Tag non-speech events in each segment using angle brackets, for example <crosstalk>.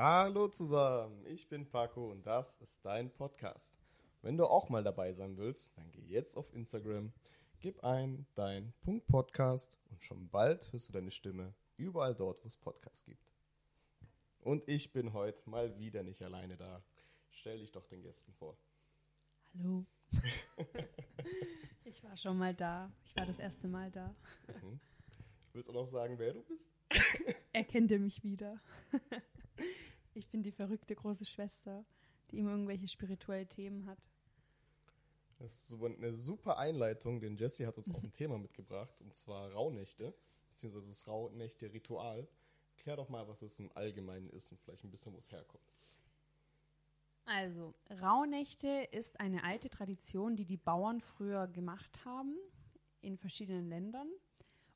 Hallo zusammen, ich bin Paco und das ist dein Podcast. Wenn du auch mal dabei sein willst, dann geh jetzt auf Instagram, gib ein dein Punkt Podcast und schon bald hörst du deine Stimme überall dort, wo es Podcasts gibt. Und ich bin heute mal wieder nicht alleine da. Stell dich doch den Gästen vor. Hallo. <laughs> ich war schon mal da. Ich war das erste Mal da. Mhm. Willst du noch sagen, wer du bist? Erkennt mich wieder? <laughs> ich bin die verrückte große Schwester, die immer irgendwelche spirituelle Themen hat. Das ist so eine super Einleitung, denn Jesse hat uns auch ein <laughs> Thema mitgebracht, und zwar Rauhnächte, beziehungsweise das Rauhnächte-Ritual. Klär doch mal, was es im Allgemeinen ist und vielleicht ein bisschen, wo es herkommt. Also, Rauhnächte ist eine alte Tradition, die die Bauern früher gemacht haben in verschiedenen Ländern.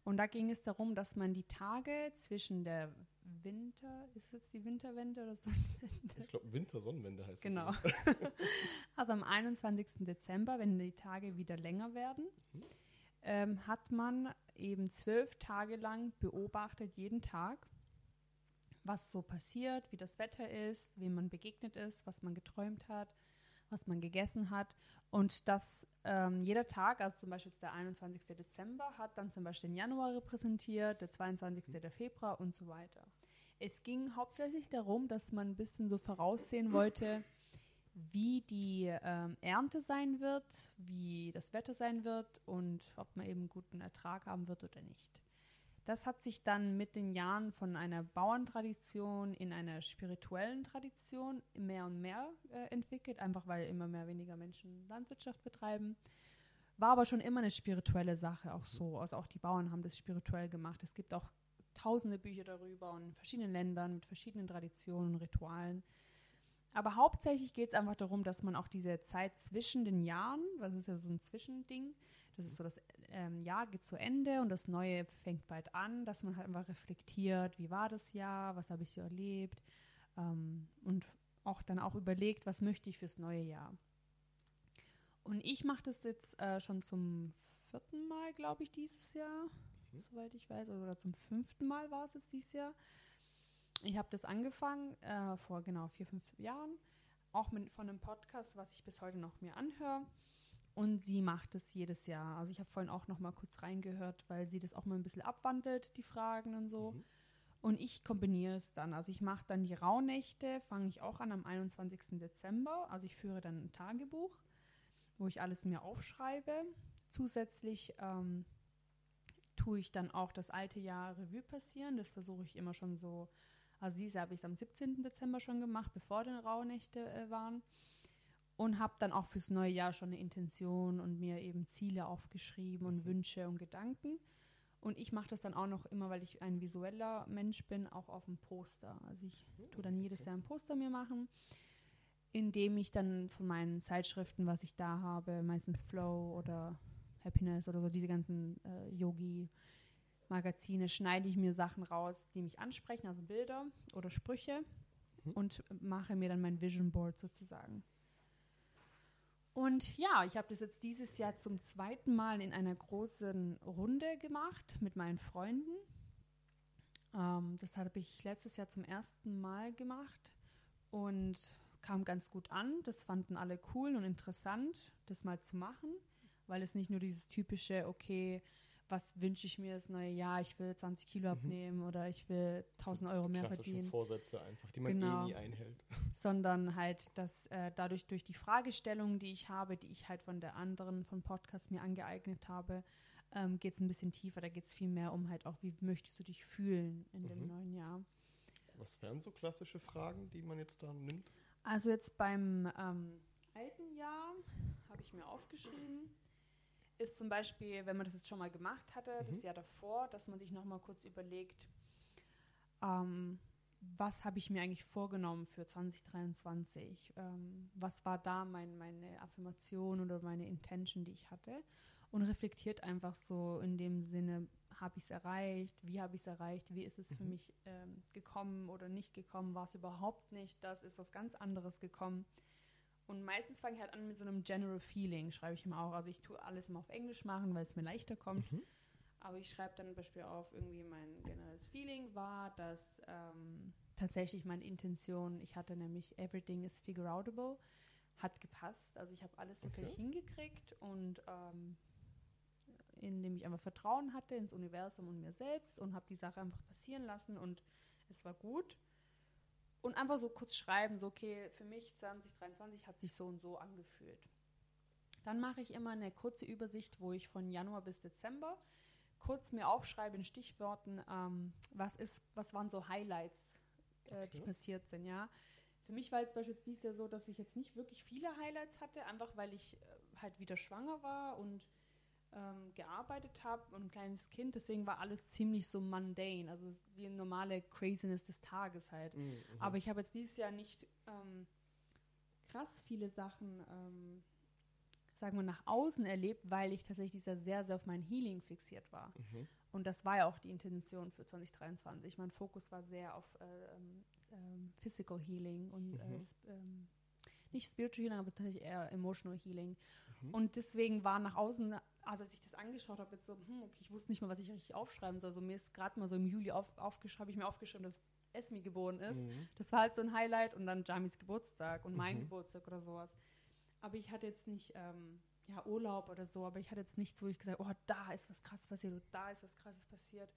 Und da ging es darum, dass man die Tage zwischen der Winter, ist es jetzt die Winterwende oder Sonnenwende? Ich glaube, Winter-Sonnenwende heißt genau. es. Genau. <laughs> also am 21. Dezember, wenn die Tage wieder länger werden, mhm. ähm, hat man eben zwölf Tage lang beobachtet, jeden Tag, was so passiert, wie das Wetter ist, wem man begegnet ist, was man geträumt hat, was man gegessen hat. Und dass ähm, jeder Tag, also zum Beispiel der 21. Dezember, hat dann zum Beispiel den Januar repräsentiert, der 22. der Februar und so weiter. Es ging hauptsächlich darum, dass man ein bisschen so voraussehen wollte, wie die ähm, Ernte sein wird, wie das Wetter sein wird und ob man eben guten Ertrag haben wird oder nicht. Das hat sich dann mit den Jahren von einer Bauerntradition in einer spirituellen Tradition mehr und mehr äh, entwickelt, einfach weil immer mehr weniger Menschen Landwirtschaft betreiben. War aber schon immer eine spirituelle Sache, auch so. Also auch die Bauern haben das spirituell gemacht. Es gibt auch tausende Bücher darüber und in verschiedenen Ländern mit verschiedenen Traditionen und Ritualen. Aber hauptsächlich geht es einfach darum, dass man auch diese Zeit zwischen den Jahren, das ist ja so ein Zwischending, das ist so, das ähm, Jahr geht zu Ende und das Neue fängt bald an, dass man halt einfach reflektiert, wie war das Jahr, was habe ich so erlebt ähm, und auch dann auch überlegt, was möchte ich fürs neue Jahr. Und ich mache das jetzt äh, schon zum vierten Mal, glaube ich, dieses Jahr, mhm. soweit ich weiß, oder sogar zum fünften Mal war es jetzt dieses Jahr. Ich habe das angefangen äh, vor genau vier, fünf Jahren, auch mit, von einem Podcast, was ich bis heute noch mir anhöre. Und sie macht es jedes Jahr. Also ich habe vorhin auch noch mal kurz reingehört, weil sie das auch mal ein bisschen abwandelt, die Fragen und so. Mhm. Und ich kombiniere es dann. Also ich mache dann die Rauhnächte, fange ich auch an am 21. Dezember. Also ich führe dann ein Tagebuch, wo ich alles mir aufschreibe. Zusätzlich ähm, tue ich dann auch das alte Jahr Revue passieren. Das versuche ich immer schon so. Also diese habe ich am 17. Dezember schon gemacht, bevor die Rauhnächte äh, waren und habe dann auch fürs neue Jahr schon eine Intention und mir eben Ziele aufgeschrieben und Wünsche und Gedanken. Und ich mache das dann auch noch immer, weil ich ein visueller Mensch bin, auch auf dem Poster. Also ich tue dann jedes Jahr ein Poster mir machen, in dem ich dann von meinen Zeitschriften, was ich da habe, meistens Flow oder Happiness oder so, diese ganzen äh, Yogi-Magazine, schneide ich mir Sachen raus, die mich ansprechen, also Bilder oder Sprüche mhm. und mache mir dann mein Vision Board sozusagen. Und ja, ich habe das jetzt dieses Jahr zum zweiten Mal in einer großen Runde gemacht mit meinen Freunden. Ähm, das habe ich letztes Jahr zum ersten Mal gemacht und kam ganz gut an. Das fanden alle cool und interessant, das mal zu machen, weil es nicht nur dieses typische, okay, was wünsche ich mir das neue Jahr? Ich will 20 Kilo mhm. abnehmen mhm. oder ich will 1000 so Euro mehr verdienen. Vorsätze einfach, die man eh genau. eh nie einhält. <laughs> Sondern halt, dass äh, dadurch durch die Fragestellungen, die ich habe, die ich halt von der anderen, von Podcast mir angeeignet habe, ähm, geht es ein bisschen tiefer. Da geht es viel mehr um halt auch, wie möchtest du dich fühlen in mhm. dem neuen Jahr. Was wären so klassische Fragen, die man jetzt da nimmt? Also jetzt beim ähm, alten Jahr habe ich mir aufgeschrieben, ist zum Beispiel, wenn man das jetzt schon mal gemacht hatte, mhm. das Jahr davor, dass man sich noch mal kurz überlegt, ähm, was habe ich mir eigentlich vorgenommen für 2023? Ähm, was war da mein, meine Affirmation oder meine Intention, die ich hatte? Und reflektiert einfach so in dem Sinne, habe ich es erreicht? Wie habe ich es erreicht? Wie ist es mhm. für mich ähm, gekommen oder nicht gekommen? War es überhaupt nicht? Das ist was ganz anderes gekommen. Und meistens fange ich halt an mit so einem General Feeling, schreibe ich immer auch. Also ich tue alles immer auf Englisch machen, weil es mir leichter kommt. Mhm. Aber ich schreibe dann zum Beispiel auf, irgendwie mein generelles Feeling war, dass ähm, tatsächlich meine Intention, ich hatte nämlich Everything is figure outable, hat gepasst. Also ich habe alles tatsächlich Okay. hingekriegt und ähm, indem ich einfach Vertrauen hatte ins Universum und mir selbst und habe die Sache einfach passieren lassen und es war gut. Und einfach so kurz schreiben, so okay, für mich 2023 hat sich so und so angefühlt. Dann mache ich immer eine kurze Übersicht, wo ich von Januar bis Dezember kurz mir aufschreibe in Stichworten, ähm, was ist, was waren so Highlights, äh, die Okay. passiert sind, ja. Für mich war jetzt beispielsweise dieses Jahr so, dass ich jetzt nicht wirklich viele Highlights hatte, einfach weil ich äh, halt wieder schwanger war und ähm, gearbeitet habe und ein kleines Kind. Deswegen war alles ziemlich so mundane, also die normale Craziness des Tages halt. Mhm, mhm. Aber ich habe jetzt dieses Jahr nicht ähm, krass viele Sachen, ähm, sagen wir, nach außen erlebt, weil ich tatsächlich dieses Jahr sehr, sehr auf mein Healing fixiert war. Mhm. Und das war ja auch die Intention für 2023. Mein Fokus war sehr auf äh, ähm, ähm, Physical Healing und äh, Mhm. sp- ähm, nicht Spiritual Healing, aber tatsächlich eher Emotional Healing. Mhm. Und deswegen war nach außen, also als ich das angeschaut habe, jetzt so, hm, okay, ich wusste nicht mal, was ich richtig aufschreiben soll. Also mir ist gerade mal so im Juli auf, aufgeschrieben, habe ich mir aufgeschrieben, dass Esmi geboren ist. Mhm. Das war halt so ein Highlight und dann Jamis Geburtstag und mein Mhm. Geburtstag oder sowas. Aber ich hatte jetzt nicht ähm, ja, Urlaub oder so, aber ich hatte jetzt nichts, wo ich gesagt oh, da ist was krasses passiert oder da ist was krasses passiert.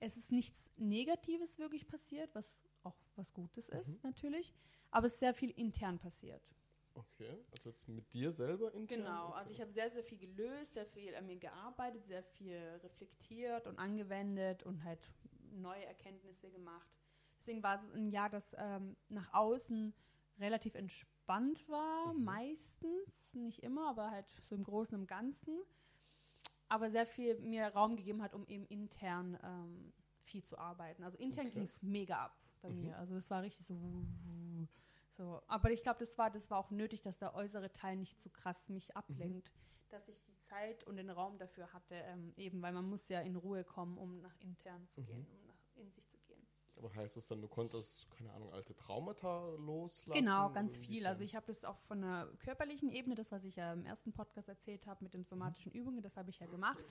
Es ist nichts Negatives wirklich passiert, was auch was Gutes ist, Mhm. natürlich, aber es ist sehr viel intern passiert. Okay, also jetzt mit dir selber intern? Genau, Okay. also ich habe sehr, sehr viel gelöst, sehr viel an mir gearbeitet, sehr viel reflektiert und angewendet und halt neue Erkenntnisse gemacht. Deswegen war es ein Jahr, das ähm, nach außen relativ entspannt war, Mhm. meistens, nicht immer, aber halt so im Großen und Ganzen. Aber sehr viel mir Raum gegeben hat, um eben intern ähm, viel zu arbeiten. Also intern Okay. ging es mega ab bei Mhm. mir. Also das war richtig so. So, aber ich glaube, das war, das war auch nötig, dass der äußere Teil nicht zu krass mich ablenkt, dass ich die Zeit und den Raum dafür hatte, ähm, eben, weil man muss ja in Ruhe kommen, um nach intern zu Mhm. gehen, um nach in sich zu gehen. Aber heißt es dann, du konntest, keine Ahnung, alte Traumata loslassen? Genau, ganz viel. Also ich habe das auch von der körperlichen Ebene, das, was ich ja im ersten Podcast erzählt habe mit den somatischen Übungen, das habe ich ja gemacht.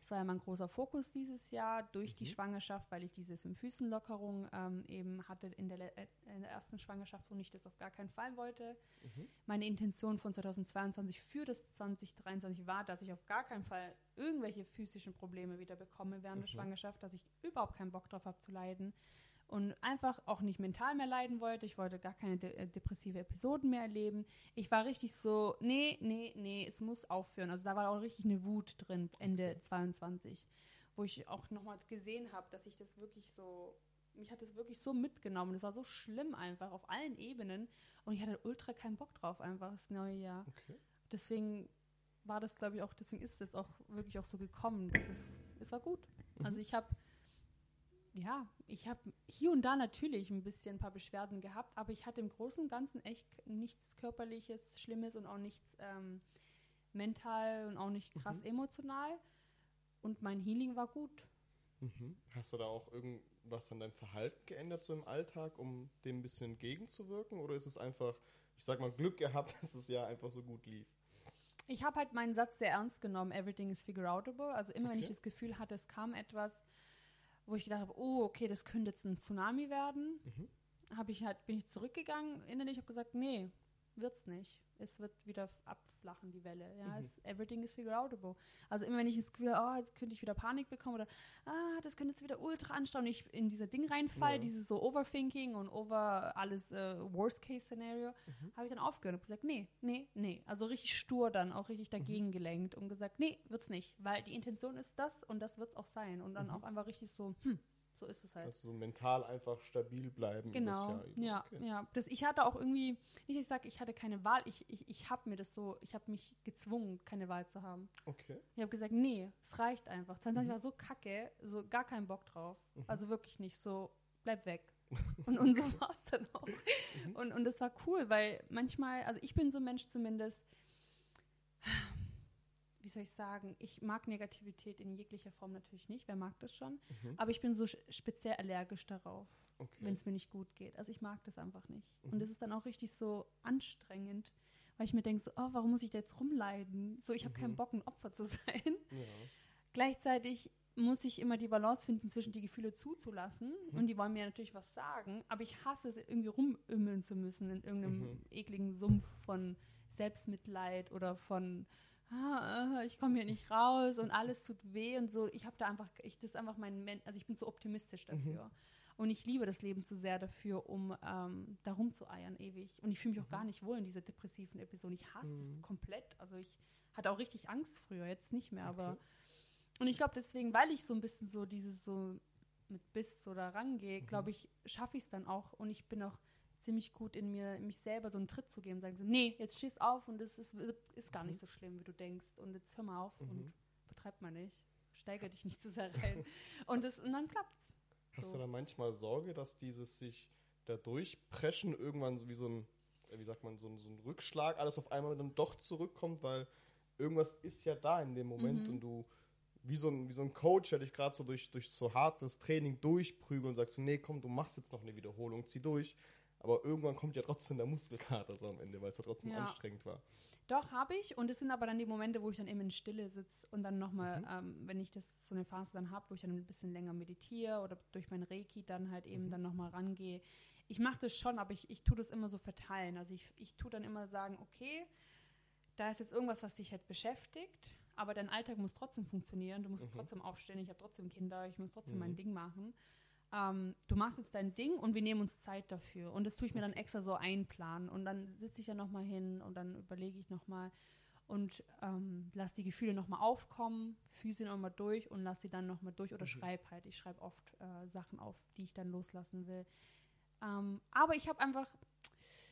Das war ja mein großer Fokus dieses Jahr durch die Mhm. Schwangerschaft, weil ich diese Füßenlockerung ähm, eben hatte in der, äh, in der ersten Schwangerschaft und ich das auf gar keinen Fall wollte. Mhm. Meine Intention von 2022 für das 2023 war, dass ich auf gar keinen Fall irgendwelche physischen Probleme wieder bekomme während der Mhm. Schwangerschaft, dass ich überhaupt keinen Bock drauf habe zu leiden und einfach auch nicht mental mehr leiden wollte. Ich wollte gar keine de äh, depressive Episoden mehr erleben. Ich war richtig so, nee, nee, nee, es muss aufhören. Also da war auch richtig eine Wut drin, Ende 22, wo ich auch nochmal gesehen habe, dass ich das wirklich so, mich hat das wirklich so mitgenommen. Das war so schlimm einfach auf allen Ebenen und ich hatte ultra keinen Bock drauf einfach das neue Jahr. Okay. Deswegen war das, glaube ich, auch, deswegen ist es auch wirklich auch so gekommen. dass es, es war gut. Mhm. Also ich habe ja, ich habe hier und da natürlich ein bisschen ein paar Beschwerden gehabt, aber ich hatte im Großen und Ganzen echt nichts körperliches, Schlimmes und auch nichts ähm, mental und auch nicht krass emotional. Und mein Healing war gut. Mhm. Hast du da auch irgendwas an deinem Verhalten geändert so im Alltag, um dem ein bisschen entgegenzuwirken? Oder ist es einfach, ich sag mal, Glück gehabt, <laughs> dass es ja einfach so gut lief? Ich habe halt meinen Satz sehr ernst genommen, everything is figure outable. Also immer wenn ich Okay. das Gefühl hatte, es kam etwas, wo ich gedacht habe, oh, okay, das könnte jetzt ein Tsunami werden, Mhm. habe ich halt, bin ich zurückgegangen innerlich, habe gesagt, nee, wird's nicht. Es wird wieder abflachen, die Welle. Ja, Mhm. es, everything is figure outable. Also immer wenn ich das Gefühl habe, oh, jetzt könnte ich wieder Panik bekommen oder ah, das könnte jetzt wieder ultra anstauen, ich in dieser Ding reinfall, Ja. dieses so Overthinking und over alles äh, Worst-Case-Szenario, Mhm. habe ich dann aufgehört und gesagt, nee, nee, nee. Also richtig stur dann, auch richtig dagegen Mhm. gelenkt und gesagt, nee, wird's nicht, weil die Intention ist das und das wird's auch sein. Und dann Mhm. auch einfach richtig so, hm, so ist es halt. Also so mental einfach stabil bleiben. Genau, ja, Okay. ja. Das, ich hatte auch irgendwie, nicht, ich sage, ich hatte keine Wahl, ich, ich, ich habe mir das so, ich habe mich gezwungen, keine Wahl zu haben. Okay. Ich habe gesagt, nee, es reicht einfach. 22 Mhm. war so kacke, so gar keinen Bock drauf. Mhm. Also wirklich nicht, so bleib weg. <laughs> und, und so war es dann auch. Mhm. Und, und das war cool, weil manchmal, also ich bin so ein Mensch zumindest, wie soll ich sagen, ich mag Negativität in jeglicher Form natürlich nicht, wer mag das schon, Mhm. aber ich bin so speziell allergisch darauf okay. wenn es mir nicht gut geht. Also ich mag das einfach nicht. Mhm. Und es ist dann auch richtig so anstrengend, weil ich mir denke, so, oh, warum muss ich da jetzt rumleiden? So, ich habe keinen Mhm. Bock, ein Opfer zu <laughs> sein. Ja. Gleichzeitig muss ich immer die Balance finden zwischen die Gefühle zuzulassen Mhm. und die wollen mir natürlich was sagen, aber ich hasse es irgendwie rumümmeln zu müssen in irgendeinem Mhm. ekligen Sumpf von Selbstmitleid oder von ah, ah, ich komme hier nicht raus und alles tut weh und so. Ich habe da einfach, ich das einfach mein, Men also ich bin zu optimistisch Mhm. dafür. Und ich liebe das Leben zu sehr dafür, um ähm, da rumzueiern ewig. Und ich fühle mich auch Mhm. gar nicht wohl in dieser depressiven Episode. Ich hasse das komplett. Also ich hatte auch richtig Angst früher, jetzt nicht mehr, aber Okay. und ich glaube deswegen, weil ich so ein bisschen so dieses so mit Biss so Mhm. rangehe, glaube ich, schaffe ich es dann auch und ich bin auch ziemlich gut in mir, mich selber so einen Tritt zu geben sagen so, nee, jetzt stehst auf und es ist, ist gar Mhm. nicht so schlimm, wie du denkst und jetzt hör mal auf und betreib mal nicht, steigere dich nicht zu sehr rein <laughs> und, das, und dann klappt's. Hast So. du dann manchmal Sorge, dass dieses sich da durchpreschen irgendwann so wie so ein, äh, wie sagt man, so ein, so ein Rückschlag, alles auf einmal dann doch zurückkommt, weil irgendwas ist ja da in dem Moment Mhm. und du wie so ein, wie so ein Coach, der dich gerade so durch, durch so hartes Training durchprügelt und sagt so, nee, komm, du machst jetzt noch eine Wiederholung, zieh durch. Aber irgendwann kommt ja trotzdem der Muskelkater so am Ende, weil es ja trotzdem Ja. anstrengend war. Doch, habe ich. Und es sind aber dann die Momente, wo ich dann eben in Stille sitze und dann nochmal, ähm, wenn ich das so eine Phase dann habe, wo ich dann ein bisschen länger meditiere oder durch mein Reiki dann halt eben dann nochmal rangehe. Ich mache das schon, aber ich, ich tue das immer so verteilen. Also ich, ich tue dann immer sagen, okay, da ist jetzt irgendwas, was dich halt beschäftigt, aber dein Alltag muss trotzdem funktionieren. Du musst trotzdem aufstehen, ich habe trotzdem Kinder, ich muss trotzdem mein Ding machen. Ähm, du machst jetzt dein Ding und wir nehmen uns Zeit dafür. Und das tue ich mir dann extra so einplanen. Und dann sitze ich ja nochmal hin und dann überlege ich nochmal und ähm, lass die Gefühle nochmal aufkommen, fühle sie nochmal durch und lass sie dann nochmal durch oder schreibe halt. Ich schreibe oft äh, Sachen auf, die ich dann loslassen will. Ähm, aber ich habe einfach,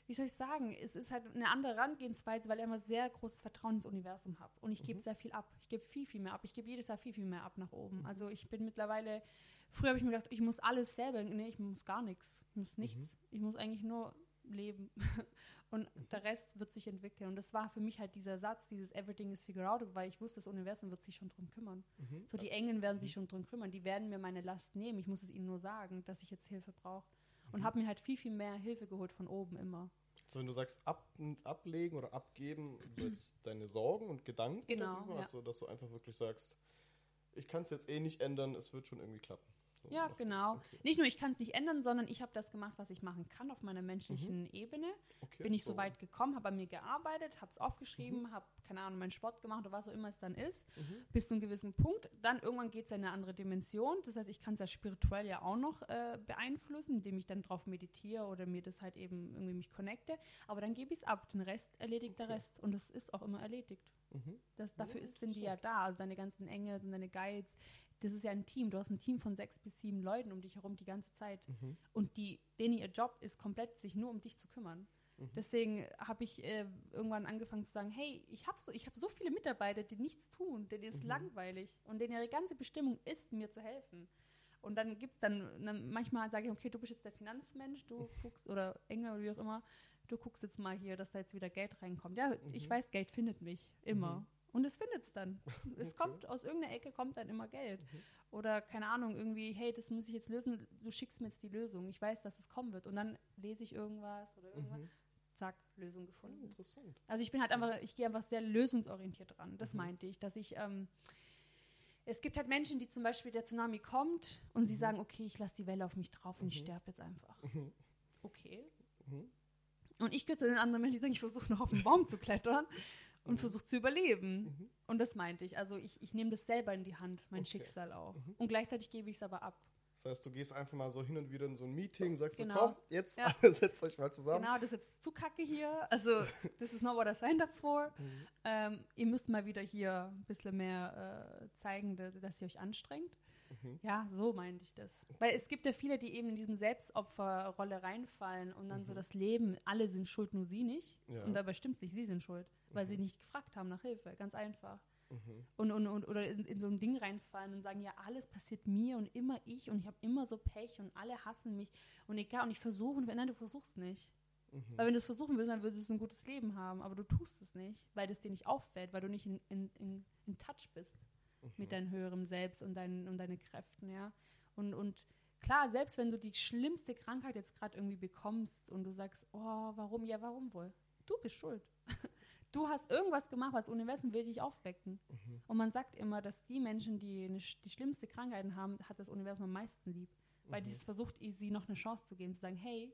wie soll ich sagen, es ist halt eine andere Herangehensweise, weil ich immer sehr großes Vertrauen ins Universum habe. Und ich gebe sehr viel ab. Ich gebe viel, viel mehr ab. Ich gebe jedes Jahr viel, viel mehr ab nach oben. Also ich bin mittlerweile, früher habe ich mir gedacht, ich muss alles selber, nee, ich muss gar nichts. Ich muss nichts. Ich muss eigentlich nur leben. <laughs> Und der Rest wird sich entwickeln. Und das war für mich halt dieser Satz, dieses Everything is figured out, weil ich wusste, das Universum wird sich schon drum kümmern. So, die Engeln werden sich schon drum kümmern. Die werden mir meine Last nehmen. Ich muss es ihnen nur sagen, dass ich jetzt Hilfe brauche. Und habe mir halt viel, viel mehr Hilfe geholt von oben immer. So, wenn du sagst, ab, ablegen oder abgeben, so jetzt <clears throat> deine Sorgen und Gedanken Genau, darüber, ja. also dass du einfach wirklich sagst, ich kann es jetzt eh nicht ändern, es wird schon irgendwie klappen. So Ja, genau. Okay. Nicht nur, ich kann es nicht ändern, sondern ich habe das gemacht, was ich machen kann auf meiner menschlichen Ebene. Okay, Bin ich so weit gekommen, habe an mir gearbeitet, habe es aufgeschrieben, habe, keine Ahnung, meinen Sport gemacht oder was auch immer es dann ist, bis zu einem gewissen Punkt. Dann irgendwann geht es in eine andere Dimension. Das heißt, ich kann es ja spirituell ja auch noch äh, beeinflussen, indem ich dann drauf meditiere oder mir das halt eben irgendwie mich connecte. Aber dann gebe ich es ab. Den Rest erledigt der Okay. Rest. Und das ist auch immer erledigt. Mhm. Das, dafür ist, sind die ja da. Also deine ganzen Engel und deine Guides. Das ist ja ein Team. Du hast ein Team von sechs bis sieben Leuten um dich herum die ganze Zeit. Mhm. Und die, denen ihr Job ist komplett, sich nur um dich zu kümmern. Mhm. Deswegen habe ich äh, irgendwann angefangen zu sagen, hey, ich habe so, ich hab so viele Mitarbeiter, die nichts tun, denen ist Mhm. langweilig und denen ihre ganze Bestimmung ist, mir zu helfen. Und dann gibt es dann, dann, manchmal sage ich, okay, du bist jetzt der Finanzmensch, du <laughs> guckst, oder Engel oder wie auch immer, du guckst jetzt mal hier, dass da jetzt wieder Geld reinkommt. Ja, ich Mhm. weiß, Geld findet mich immer. Und es findet es dann. <laughs> Es Okay. kommt, aus irgendeiner Ecke kommt dann immer Geld. Oder keine Ahnung, irgendwie, hey, das muss ich jetzt lösen, du schickst mir jetzt die Lösung. Ich weiß, dass es kommen wird. Und dann lese ich irgendwas oder irgendwas. Mhm. Zack, Lösung gefunden. interessant. Also ich bin halt einfach, ich gehe einfach sehr lösungsorientiert ran. Das Mhm. meinte ich, dass ich, ähm, es gibt halt Menschen, die zum Beispiel der Tsunami kommt und sie sagen, okay, ich lasse die Welle auf mich drauf und ich Mhm. sterbe jetzt einfach. Mhm. Okay. Mhm. Und ich gehöre zu den anderen Menschen, die sagen, ich versuche noch auf den Baum zu klettern und Mhm. versuche zu überleben. Mhm. Und das meinte ich. Also ich, ich nehme das selber in die Hand, mein Okay. Schicksal auch. Mhm. Und gleichzeitig gebe ich es aber ab. Das heißt, du gehst einfach mal so hin und wieder in so ein Meeting, sagst Genau. du, komm, jetzt Ja. <laughs> setzt euch mal zusammen. Genau, das ist jetzt zu kacke hier. Also, this is not what I signed up for. Mhm. Ähm, ihr müsst mal wieder hier ein bisschen mehr äh, zeigen, da- dass ihr euch anstrengt. Mhm. Ja, so meinte ich das. Weil es gibt ja viele, die eben in diesem Selbstopferrolle reinfallen und dann so das Leben, alle sind schuld, nur sie nicht. Mhm. Ja. Und dabei stimmt es nicht, sie sind schuld, weil Mhm. sie nicht gefragt haben nach Hilfe. Ganz einfach. Mhm. Und, und, und oder in, in so ein Ding reinfallen und sagen, ja, alles passiert mir und immer ich und ich habe immer so Pech und alle hassen mich und egal und ich versuche, und nein, du versuchst nicht. Mhm. Weil wenn du es versuchen willst, dann würdest du ein gutes Leben haben, aber du tust es nicht, weil das dir nicht auffällt, weil du nicht in, in, in, in Touch bist mit deinem höheren Selbst und deinen und deine Kräften, ja. Und, und klar, selbst wenn du die schlimmste Krankheit jetzt gerade irgendwie bekommst und du sagst, oh, warum? Ja, warum wohl? Du bist schuld. <laughs> du hast irgendwas gemacht, was das Universum will dich aufwecken. Mhm. Und man sagt immer, dass die Menschen, die eine, die schlimmste Krankheiten haben, hat das Universum am meisten lieb. Weil Mhm. dieses versucht, sie noch eine Chance zu geben, zu sagen, hey,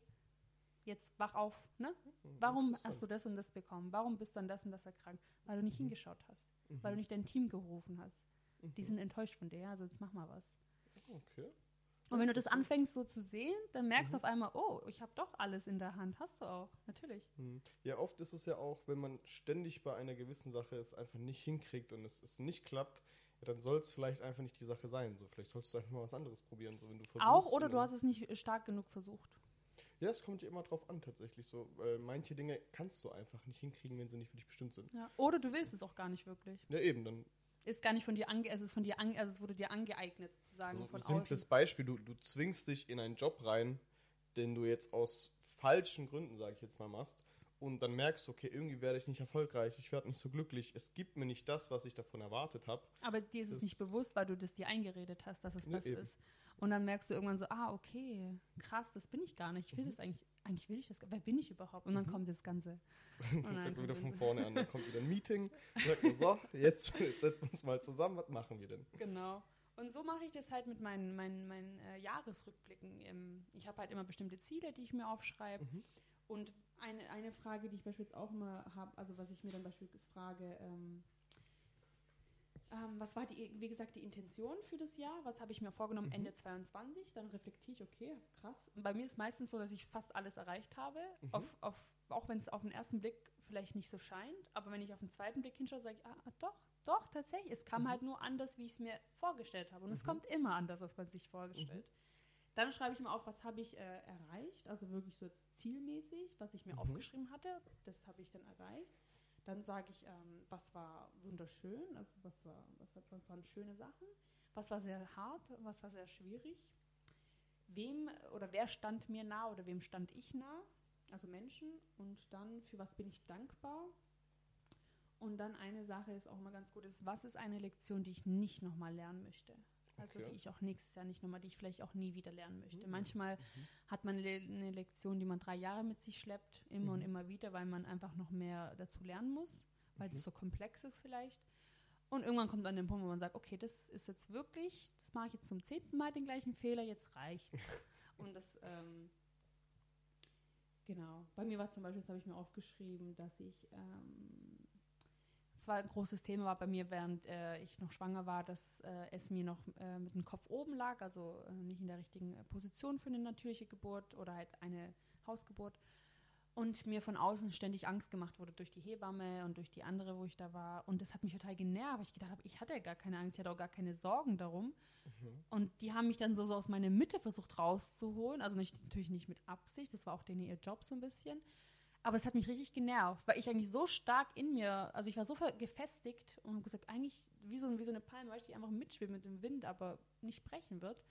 jetzt wach auf, ne? Warum Interessant. hast du das und das bekommen? Warum bist du an das und das erkrankt? Weil du nicht Mhm. hingeschaut hast. Weil du nicht dein Team gerufen hast. Die Mhm. sind enttäuscht von dir, also jetzt mach mal was. Okay. Und wenn du das anfängst so zu sehen, dann merkst du Mhm. auf einmal, oh, ich habe doch alles in der Hand. Hast du auch, natürlich. Hm. Ja, oft ist es ja auch, wenn man ständig bei einer gewissen Sache es einfach nicht hinkriegt und es, es nicht klappt, ja, dann soll es vielleicht einfach nicht die Sache sein. So, vielleicht sollst du einfach mal was anderes probieren, so wenn du versuchst. Auch oder du hast es nicht äh, stark genug versucht. Ja, es kommt ja immer drauf an, tatsächlich so. Weil manche Dinge kannst du einfach nicht hinkriegen, wenn sie nicht für dich bestimmt sind. Ja. Oder du willst es auch gar nicht wirklich. Ja, eben, dann Ist gar nicht von dir ange es ist von dir ange also es wurde dir angeeignet, sozusagen Also von simples außen. Beispiel, du, du zwingst dich in einen Job rein, den du jetzt aus falschen Gründen, sage ich jetzt mal, machst. Und dann merkst du, okay, irgendwie werde ich nicht erfolgreich, ich werde nicht so glücklich, es gibt mir nicht das, was ich davon erwartet habe. Aber dir ist es Das- nicht bewusst, weil du das dir eingeredet hast, dass es Ja, das eben. ist. Und dann merkst du irgendwann so, ah, okay, krass, das bin ich gar nicht. Ich will das eigentlich, eigentlich will ich das, wer bin ich überhaupt? Und dann Mhm. kommt das Ganze. <laughs> Dann dann fängt wieder von vorne an, dann kommt wieder ein Meeting, sagt man, so, jetzt, jetzt setzen wir uns mal zusammen, was machen wir denn? Genau. Und so mache ich das halt mit meinen, meinen, meinen äh, Jahresrückblicken. Ich habe halt immer bestimmte Ziele, die ich mir aufschreibe. Mhm. Und eine, eine Frage, die ich beispielsweise auch immer habe, also was ich mir dann beispielsweise frage, ähm, ähm, was war die, wie gesagt, die Intention für das Jahr? Was habe ich mir vorgenommen Mhm. Ende 22? Dann reflektiere ich, okay, krass. Bei mir ist meistens so, dass ich fast alles erreicht habe, Mhm. auf, auf, auch wenn es auf den ersten Blick vielleicht nicht so scheint. Aber wenn ich auf den zweiten Blick hinschaue, sage ich, ah, ah, doch, doch, tatsächlich. Es kam Mhm. halt nur anders, wie ich es mir vorgestellt habe. Und es Mhm. kommt immer anders, als man sich vorgestellt. Dann schreibe ich mir auf, was habe ich äh, erreicht, also wirklich so jetzt zielmäßig, was ich mir Mhm. aufgeschrieben hatte, das habe ich dann erreicht. Dann sage ich, ähm, was war wunderschön, also was, war, was, hat- was waren schöne Sachen, was war sehr hart, was war sehr schwierig. Wem oder wer stand mir nah oder wem stand ich nah, also Menschen. Und dann, für was bin ich dankbar. Und dann eine Sache ist auch mal ganz gut, ist, was ist eine Lektion, die ich nicht nochmal lernen möchte? Also Okay. die ich auch nächstes Jahr nicht nochmal, die ich vielleicht auch nie wieder lernen möchte. Mhm. Manchmal Mhm. hat man eine Lektion, die man drei Jahre mit sich schleppt, immer und Mhm. immer wieder, weil man einfach noch mehr dazu lernen muss, weil es so komplex ist vielleicht. Und irgendwann kommt an den Punkt, wo man sagt, okay, das ist jetzt wirklich, das mache ich jetzt zum zehnten Mal den gleichen Fehler, jetzt reicht's. <laughs> und das, ähm, genau. Bei mir war zum Beispiel, das habe ich mir aufgeschrieben, dass ich, ähm, war ein großes Thema war bei mir, während äh, ich noch schwanger war, dass äh, es mir noch äh, mit dem Kopf oben lag, also äh, nicht in der richtigen äh, Position für eine natürliche Geburt oder halt eine Hausgeburt. Und mir von außen ständig Angst gemacht wurde durch die Hebamme und durch die andere, wo ich da war. Und das hat mich total genervt. weil Ich gedacht habe, ich hatte ja gar keine Angst, ich hatte auch gar keine Sorgen darum. Mhm. Und die haben mich dann so, so aus meiner Mitte versucht rauszuholen. Also nicht, natürlich nicht mit Absicht, das war auch denen ihr Job so ein bisschen. Aber es hat mich richtig genervt, weil ich eigentlich so stark in mir, also ich war so gefestigt und habe gesagt, eigentlich wie so, wie so eine Palme, weißt du, die einfach mitschwimmt mit dem Wind, aber nicht brechen wird.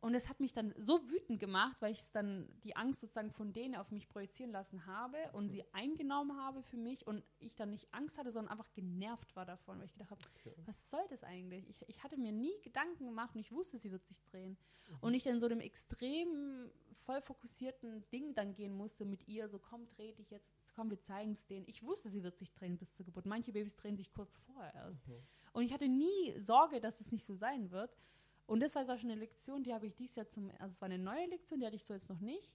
Und es hat mich dann so wütend gemacht, weil ich es dann die Angst sozusagen von denen auf mich projizieren lassen habe und sie eingenommen habe für mich und ich dann nicht Angst hatte, sondern einfach genervt war davon, weil ich gedacht habe, Okay. was soll das eigentlich? Ich, ich hatte mir nie Gedanken gemacht und ich wusste, sie wird sich drehen. Und ich dann so dem extrem voll fokussierten Ding dann gehen musste mit ihr, so komm, dreh dich jetzt, komm, wir zeigen es denen. Ich wusste, sie wird sich drehen bis zur Geburt. Manche Babys drehen sich kurz vorher erst. Mhm. Und ich hatte nie Sorge, dass es nicht so sein wird. Und das war schon eine Lektion, die habe ich dieses Jahr zum, also es war eine neue Lektion, die hatte ich so jetzt noch nicht.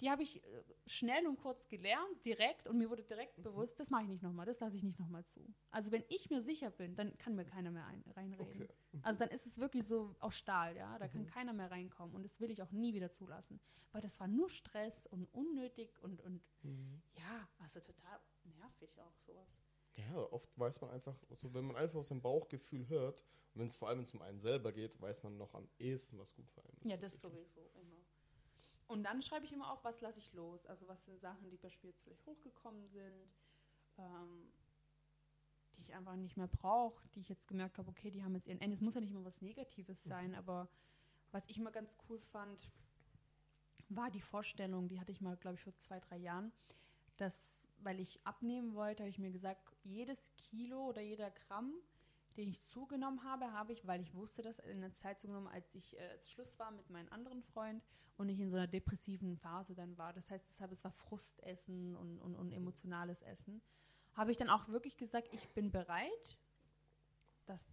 Die habe ich äh, schnell und kurz gelernt, direkt, und mir wurde direkt bewusst, das mache ich nicht nochmal, das lasse ich nicht nochmal zu. Also wenn ich mir sicher bin, dann kann mir keiner mehr ein, reinreden. Okay. <laughs> Also dann ist es wirklich so aus Stahl, ja, da kann Mhm. keiner mehr reinkommen und das will ich auch nie wieder zulassen, weil das war nur Stress und unnötig und, und Mhm. ja, also total nervig auch sowas. Ja, oft weiß man einfach, also wenn man einfach aus dem Bauchgefühl hört, und wenn es vor allem zum einen selber geht, weiß man noch am ehesten, was gut für einen ist. Ja, das sowieso immer. Und dann schreibe ich immer auf, was lasse ich los. Also was sind Sachen, die beispielsweise jetzt vielleicht hochgekommen sind, ähm, die ich einfach nicht mehr brauche, die ich jetzt gemerkt habe, okay, die haben jetzt ihren Ende. Es muss ja nicht immer was Negatives sein, aber was ich immer ganz cool fand, war die Vorstellung, die hatte ich mal, glaube ich, vor zwei, drei Jahren, dass, weil ich abnehmen wollte, habe ich mir gesagt, jedes Kilo oder jeder Gramm, den ich zugenommen habe, habe ich, weil ich wusste, dass in der Zeit zugenommen, als ich äh, Schluss war mit meinem anderen Freund und ich in so einer depressiven Phase dann war. Das heißt, deshalb, es war Frustessen und, und, und emotionales Essen. habe ich dann auch wirklich gesagt, ich bin bereit, dass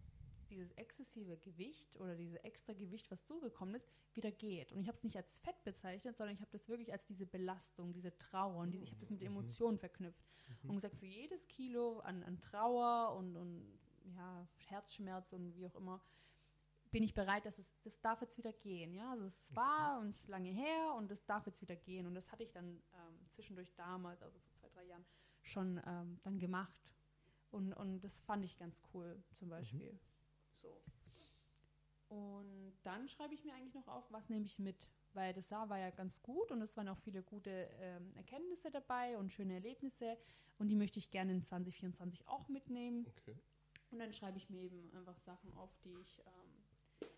dieses exzessive Gewicht oder dieses extra Gewicht, was zugekommen ist, wieder geht. Und ich habe es nicht als Fett bezeichnet, sondern ich habe das wirklich als diese Belastung, diese Trauer und diese, ich habe das mit Mhm. Emotionen verknüpft. Und gesagt, für jedes Kilo an, an Trauer und, und ja, Herzschmerz und wie auch immer, bin ich bereit, dass es, das darf jetzt wieder gehen. Ja? Also es war und es ist lange her und das darf jetzt wieder gehen. Und das hatte ich dann ähm, zwischendurch damals, also vor zwei, drei Jahren, schon ähm, dann gemacht. Und, und das fand ich ganz cool, zum Beispiel. So. Und dann schreibe ich mir eigentlich noch auf, was nehme ich mit. Weil das Jahr war ja ganz gut und es waren auch viele gute ähm, Erkenntnisse dabei und schöne Erlebnisse. Und die möchte ich gerne in 2024 auch mitnehmen. Okay. Und dann schreibe ich mir eben einfach Sachen auf, die ich, ähm,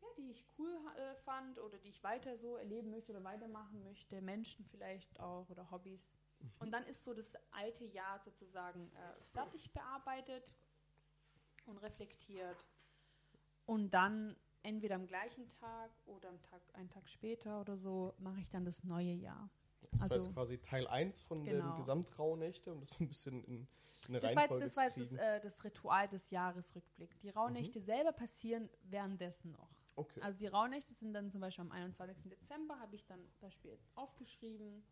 ja, die ich cool äh, fand oder die ich weiter so erleben möchte oder weitermachen möchte. Menschen vielleicht auch oder Hobbys. Und dann ist so das alte Jahr sozusagen äh, fertig bearbeitet und reflektiert. Und dann entweder am gleichen Tag oder am Tag, einen Tag später oder so mache ich dann das neue Jahr. Das war Also- jetzt quasi Teil 1 von Genau. den Gesamtrauhnächte, um das so ein bisschen in, in eine Das war jetzt, Reihenfolge das, war jetzt zu das, äh, das Ritual des Jahresrückblick. Die Rauhnächte selber passieren währenddessen noch. okay. Also die Rauhnächte sind dann zum Beispiel am 21. Dezember, habe ich dann zum Beispiel aufgeschrieben.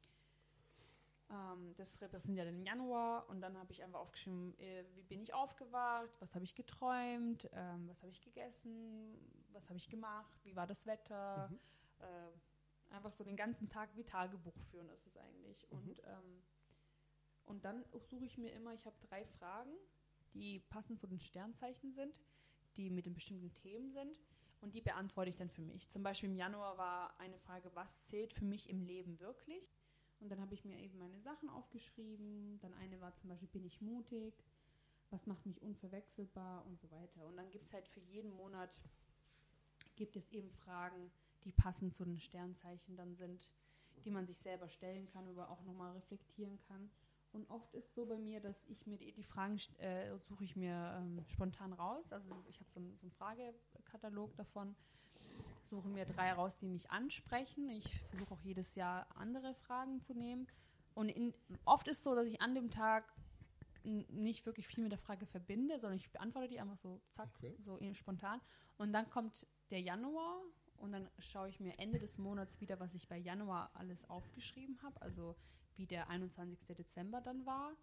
Ähm, das repräsentiert ja den Januar und dann habe ich einfach aufgeschrieben, äh, wie bin ich aufgewacht, was habe ich geträumt, ähm, was habe ich gegessen, was habe ich gemacht, wie war das Wetter. Mhm. Äh, einfach so den ganzen Tag wie Tagebuch führen ist es eigentlich. Mhm. Und, ähm, und dann suche ich mir immer, ich habe drei Fragen, die passend zu den Sternzeichen sind, die mit den bestimmten Themen sind. Und die beantworte ich dann für mich. Zum Beispiel im Januar war eine Frage, was zählt für mich im Leben wirklich? Und dann habe ich mir eben meine Sachen aufgeschrieben. Dann eine war zum Beispiel, bin ich mutig? Was macht mich unverwechselbar? Und so weiter. Und dann gibt es halt für jeden Monat, gibt es eben Fragen, die passend zu den Sternzeichen dann sind, die man sich selber stellen kann, aber auch nochmal reflektieren kann. Und oft ist so bei mir, dass ich mir die, die Fragen äh, suche ich mir ähm, spontan raus. Also ich habe so, so einen Fragekatalog davon, suche mir drei raus, die mich ansprechen. Ich versuche auch jedes Jahr andere Fragen zu nehmen. Und in, oft ist es so, dass ich an dem Tag nicht wirklich viel mit der Frage verbinde, sondern ich beantworte die einfach so zack, Okay. so spontan. Und dann kommt der Januar und dann schaue ich mir Ende des Monats wieder, was ich bei Januar alles aufgeschrieben habe, also wie der 21. Dezember dann war.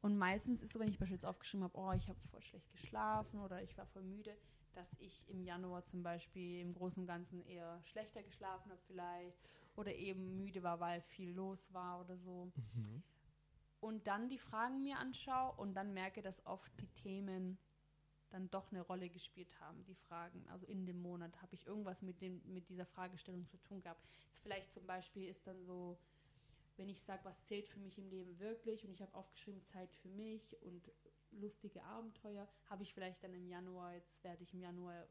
Und meistens ist so, wenn ich beispielsweise aufgeschrieben habe, oh, ich habe voll schlecht geschlafen oder ich war voll müde, dass ich im Januar zum Beispiel im Großen und Ganzen eher schlechter geschlafen habe vielleicht oder eben müde war, weil viel los war oder so. Mhm. Und dann die Fragen mir anschaue und dann merke, dass oft die Themen dann doch eine Rolle gespielt haben, die Fragen. Also in dem Monat habe ich irgendwas mit, dem, mit dieser Fragestellung zu tun gehabt. Jetzt vielleicht zum Beispiel ist dann so, wenn ich sage, was zählt für mich im Leben wirklich und ich habe aufgeschrieben Zeit für mich und lustige Abenteuer, habe ich vielleicht dann im Januar, jetzt werde ich im Januar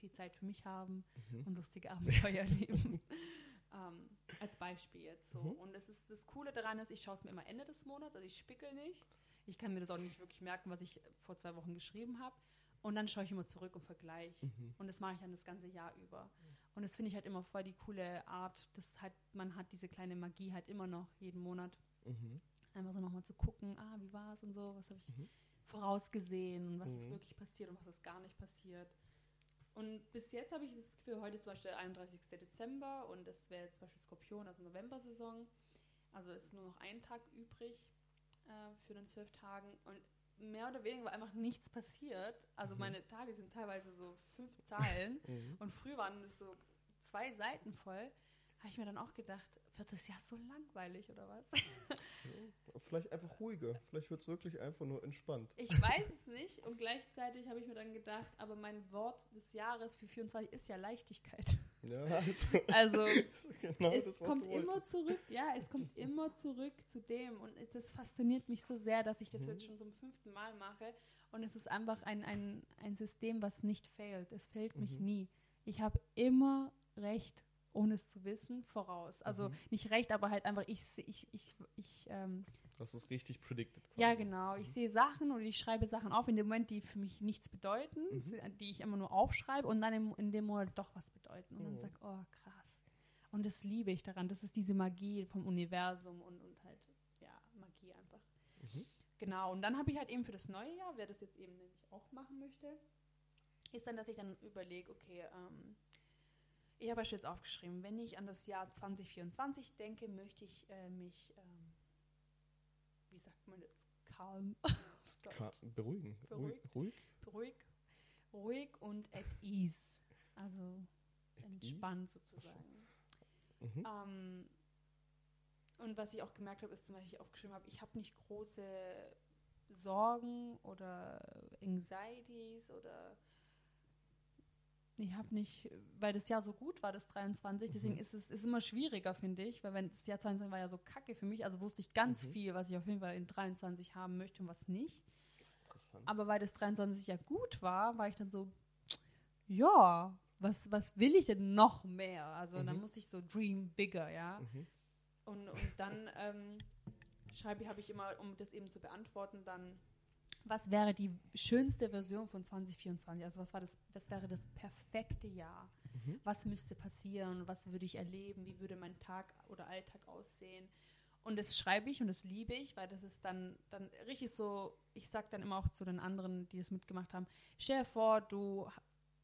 viel Zeit für mich haben Mhm. und lustige <laughs> Abenteuer erleben. <laughs> ähm, als Beispiel jetzt so. Mhm. Und das, ist, das Coole daran ist, ich schaue es mir immer Ende des Monats, also ich spickel nicht. Ich kann mir das auch nicht wirklich merken, was ich vor zwei Wochen geschrieben habe. Und dann schaue ich immer zurück und vergleiche. Mhm. Und das mache ich dann das ganze Jahr über. Und das finde ich halt immer voll die coole Art. Das halt, man hat diese kleine Magie halt immer noch jeden Monat. Mhm. Einfach so nochmal zu gucken, ah, wie war es und so, was habe ich Mhm. Vorausgesehen und was ist Mhm. wirklich passiert und was ist gar nicht passiert. Und bis jetzt habe ich das Gefühl, heute ist zum Beispiel der 31. Dezember und es wäre jetzt zum Beispiel Skorpion, also November-Saison. Also ist nur noch ein Tag übrig äh, für den zwölf Tagen. Und mehr oder weniger war einfach nichts passiert. Also Mhm. meine Tage sind teilweise so fünf Zeilen <laughs> Mhm. und früher waren es so zwei Seiten voll. Habe ich mir dann auch gedacht, wird das ja so langweilig oder was? Vielleicht einfach ruhiger. Vielleicht wird es wirklich einfach nur entspannt. Ich weiß es nicht und gleichzeitig habe ich mir dann gedacht, aber mein Wort des Jahres für 24 ist ja Leichtigkeit. Ja, also, <laughs> Also <laughs> genau es das, kommt immer zurück, ja, es kommt immer zurück zu dem und das fasziniert mich so sehr, dass ich das Mhm. jetzt schon zum fünften Mal mache und es ist einfach ein, ein, ein System, was nicht failt. Es failt mich Mhm. nie. Ich habe immer recht, ohne es zu wissen, voraus. Also Mhm. nicht recht, aber halt einfach, ich, ich, ich, ich ähm, Das ist richtig predicted. Ja, quasi. genau. Ich sehe Sachen oder ich schreibe Sachen auf in dem Moment, die für mich nichts bedeuten, Mhm. die ich immer nur aufschreibe und dann im, in dem Monat doch was bedeuten. Und dann Mhm. sag, oh krass. Und das liebe ich daran. Das ist diese Magie vom Universum und, und halt, ja, Magie einfach. Mhm. genau. Und dann habe ich halt eben für das neue Jahr, wer das jetzt eben nämlich auch machen möchte, ist dann, dass ich dann überlege, okay, ähm, ich habe jetzt aufgeschrieben, wenn ich an das Jahr 2024 denke, möchte ich äh, mich, ähm, wie sagt man jetzt, calm, <laughs> Ka beruhigen. Beruhigt. Ruhig. ruhig, ruhig und at ease. Also At entspannt sozusagen. Mhm. Ähm, und was ich auch gemerkt habe, ist zum Beispiel, ich aufgeschrieben habe, ich habe nicht große Sorgen oder Anxieties oder ich habe nicht, weil das Jahr so gut war, das 23, deswegen Mhm. ist es ist immer schwieriger, finde ich, weil wenn das Jahr 22 war ja so kacke für mich, also wusste ich ganz Mhm. viel, was ich auf jeden Fall in 23 haben möchte und was nicht. Aber weil das 23 ja gut war, war ich dann so, ja, was, was will ich denn noch mehr? Also dann Mhm. musste ich so dream bigger, ja. Mhm. Und, und dann ähm, schreibe ich, habe ich immer, um das eben zu beantworten, dann, was wäre die schönste Version von 2024? Also was war das, das wäre das perfekte Jahr? Mhm. Was müsste passieren? Was würde ich erleben? Wie würde mein Tag oder Alltag aussehen? Und das schreibe ich und das liebe ich, weil das ist dann, dann richtig so, ich sage dann immer auch zu den anderen, die das mitgemacht haben, stell dir vor, du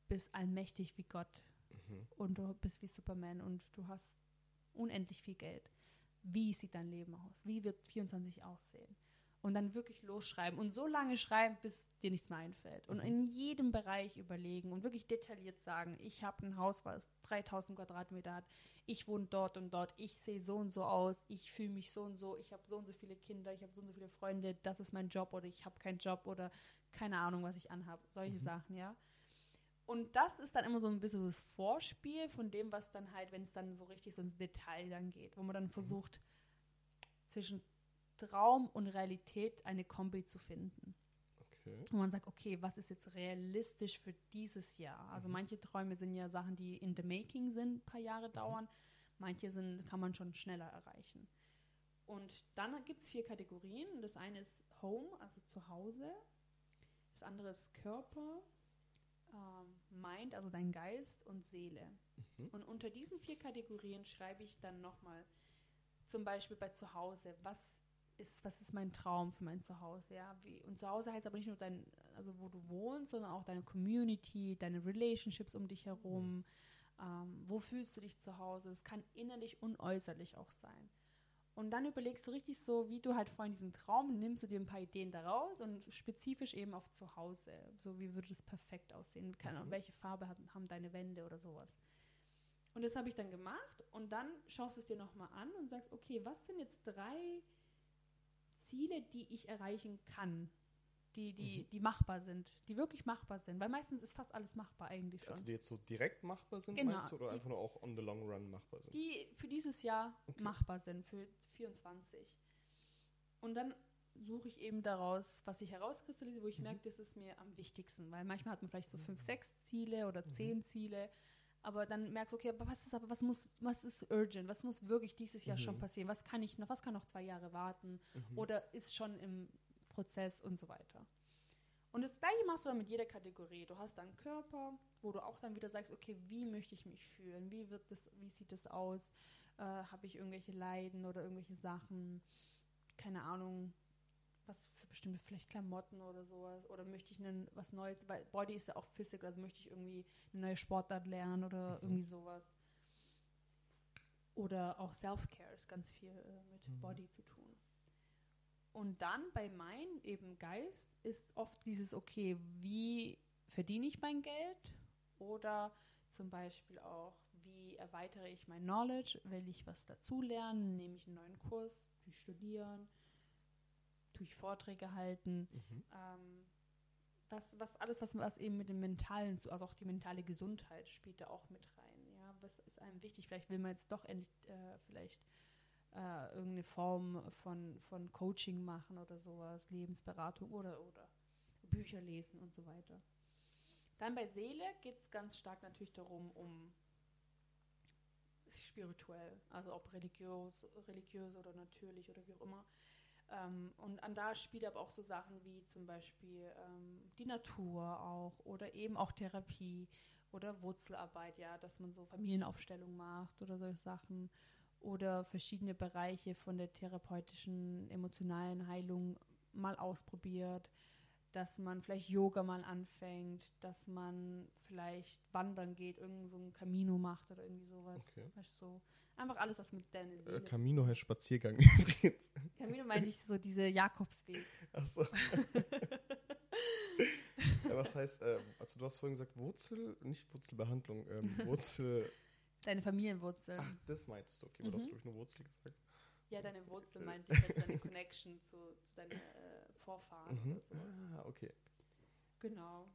bist allmächtig wie Gott Mhm. und du bist wie Superman und du hast unendlich viel Geld. Wie sieht dein Leben aus? Wie wird 24 aussehen? Und dann wirklich losschreiben und so lange schreiben, bis dir nichts mehr einfällt. Und Mhm. in jedem Bereich überlegen und wirklich detailliert sagen, ich habe ein Haus, was 3000 Quadratmeter hat, ich wohne dort und dort, ich sehe so und so aus, ich fühle mich so und so, ich habe so und so viele Kinder, ich habe so und so viele Freunde, das ist mein Job oder ich habe keinen Job oder keine Ahnung, was ich anhabe. Solche Mhm. Sachen, ja. Und das ist dann immer so ein bisschen das Vorspiel von dem, was dann halt, wenn es dann so richtig so ins Detail dann geht, wo man dann versucht, zwischen Traum und Realität eine Kombi zu finden. Okay. Wo man sagt, okay, was ist jetzt realistisch für dieses Jahr? Also Mhm. manche Träume sind ja Sachen, die in the making sind, ein paar Jahre dauern. Manche sind, kann man schon schneller erreichen. Und dann gibt es vier Kategorien. Das eine ist Home, also zu Hause. Das andere ist Körper, ähm, Mind, also dein Geist und Seele. Mhm. Und unter diesen vier Kategorien schreibe ich dann nochmal, zum Beispiel bei Zuhause, was ist, was ist mein Traum für mein Zuhause, ja, wie, und Zuhause heißt aber nicht nur dein, also wo du wohnst, sondern auch deine Community, deine Relationships um dich herum, ähm, wo fühlst du dich zu Hause, es kann innerlich und äußerlich auch sein. Und dann überlegst du richtig so, wie du halt vorhin diesen Traum, nimmst du dir ein paar Ideen daraus und spezifisch eben auf zu Hause. So wie würde das perfekt aussehen? Keine Ahnung, Mhm. welche Farbe hat, haben deine Wände oder sowas. Und das habe ich dann gemacht und dann schaust du es dir nochmal an und sagst, okay, was sind jetzt drei Ziele, die ich erreichen kann, die, die, Mhm. die machbar sind, die wirklich machbar sind? Weil meistens ist fast alles machbar eigentlich schon. Also die jetzt so direkt machbar sind, Genau, meinst du, oder die- einfach nur auch on the long run machbar sind? die für dieses Jahr Okay. machbar sind, für 24. Und dann suche ich eben daraus, was ich herauskristallisiere, wo ich Mhm. merke, das ist mir am wichtigsten. Weil manchmal hat man vielleicht so fünf, sechs Ziele oder zehn Ziele, aber dann merkst du, okay, aber was ist aber, was muss, was ist urgent, was muss wirklich dieses Jahr schon Mhm. passieren, was kann ich noch, was kann noch zwei Jahre warten Mhm. oder ist schon im Prozess und so weiter. Und das gleiche machst du dann mit jeder Kategorie. Du hast dann Körper, wo du auch dann wieder sagst, okay, wie möchte ich mich fühlen? Wie wird das, wie sieht das aus? Äh, Habe ich irgendwelche Leiden oder irgendwelche Sachen? Keine Ahnung, bestimmte vielleicht Klamotten oder sowas. Oder möchte ich einen, was Neues, weil Body ist ja auch physical, also möchte ich irgendwie eine neue Sportart lernen oder Mhm. irgendwie sowas. Oder auch Self-Care ist ganz viel äh, mit Mhm. Body zu tun. Und dann bei mein eben Geist ist oft dieses, okay, wie verdiene ich mein Geld? Oder zum Beispiel auch, wie erweitere ich mein Knowledge? Will ich was dazulernen? Nehme ich einen neuen Kurs? Ich studieren? Tue ich Vorträge halten? Mhm. Ähm, was, was alles, was, was eben mit dem Mentalen zu, also auch die mentale Gesundheit spielt da auch mit rein. Ja, was ist einem wichtig? Vielleicht will man jetzt doch endlich äh, vielleicht äh, irgendeine Form von, von Coaching machen oder sowas, Lebensberatung oder oder Bücher lesen und so weiter. Dann bei Seele geht es ganz stark natürlich darum, um spirituell, also ob religiös, religiös oder natürlich oder wie auch immer. Ähm, und an da spielt aber auch so Sachen wie zum Beispiel ähm, die Natur auch oder eben auch Therapie oder Wurzelarbeit, ja, dass man so Familienaufstellung macht oder solche Sachen oder verschiedene Bereiche von der therapeutischen, emotionalen Heilung mal ausprobiert, dass man vielleicht Yoga mal anfängt, dass man vielleicht wandern geht, irgend so ein Camino macht oder irgendwie sowas. Okay. Weißt so. Einfach alles, was mit deiner Äh, Seele. Camino heißt Spaziergang <laughs> übrigens. Camino meine ich so diese Jakobsweg. Achso. ja, was heißt, äh, also du hast vorhin gesagt Wurzel, nicht Wurzelbehandlung, ähm, <laughs> Wurzel. Deine Familienwurzeln. Ach, das meintest du, okay, aber du hast, Mhm. glaube ich, nur Wurzel gesagt. Ja, deine Wurzel meinte ich jetzt deine <laughs> Connection zu, zu deinen äh, Vorfahren. Mhm. So. Ah, okay. Genau.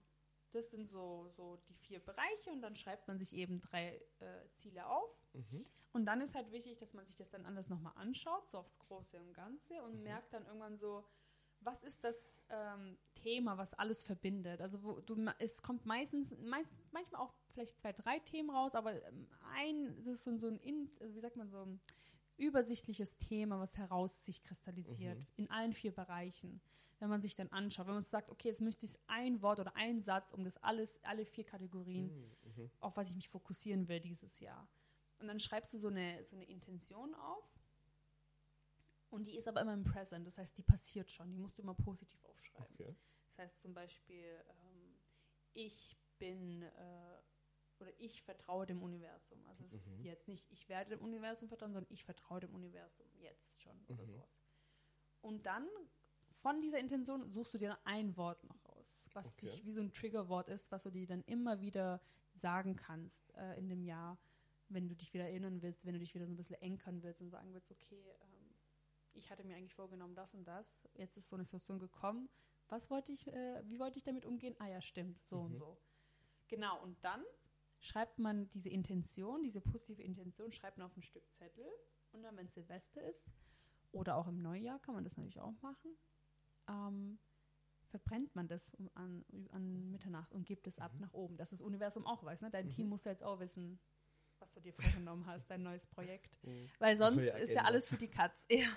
Das sind so, so die vier Bereiche und dann schreibt man sich eben drei äh, Ziele auf. Mhm. Und dann ist halt wichtig, dass man sich das dann alles nochmal anschaut, so aufs Große und Ganze und Mhm. merkt dann irgendwann so, was ist das ähm, Thema, was alles verbindet. Also wo du, es kommt meistens, meist, manchmal auch vielleicht zwei, drei Themen raus, aber ähm, ein, es ist so, so ein, in, also wie sagt man so, ein übersichtliches Thema, was heraus sich kristallisiert Mhm. in allen vier Bereichen. Wenn man sich dann anschaut, wenn man sagt, okay, jetzt möchte ich ein Wort oder ein Satz, um das alles, alle vier Kategorien Mhm. Mhm. auf was ich mich fokussieren will dieses Jahr. Und dann schreibst du so eine, so eine Intention auf. Und die ist aber immer im Present. Das heißt, die passiert schon. Die musst du immer positiv aufschreiben. Okay. Das heißt zum Beispiel, ähm, ich bin äh, oder ich vertraue dem Universum. Also es ist Mhm. jetzt nicht, ich werde dem Universum vertrauen, sondern ich vertraue dem Universum jetzt schon oder Mhm. sowas. Und dann von dieser Intention suchst du dir ein Wort noch raus, was Okay. dich wie so ein Triggerwort ist, was du dir dann immer wieder sagen kannst äh, in dem Jahr, wenn du dich wieder erinnern willst, wenn du dich wieder so ein bisschen enkern willst und sagen willst, okay, ähm, ich hatte mir eigentlich vorgenommen, das und das, jetzt ist so eine Situation gekommen, was wollte ich, äh, wie wollte ich damit umgehen? Ah ja, stimmt, so und Mhm. so. Genau, und dann schreibt man diese Intention, diese positive Intention, schreibt man auf ein Stück Zettel und dann, wenn es Silvester ist oder auch im Neujahr, kann man das natürlich auch machen, ähm, verbrennt man das an, an Mitternacht und gibt es ab Mhm. nach oben, dass das Universum auch weiß. Ne? Dein Mhm. Team muss ja jetzt auch wissen, was du dir vorgenommen hast, dein neues Projekt. Mhm. Weil sonst Neue ist ja alles für die Katz. <laughs> Ja.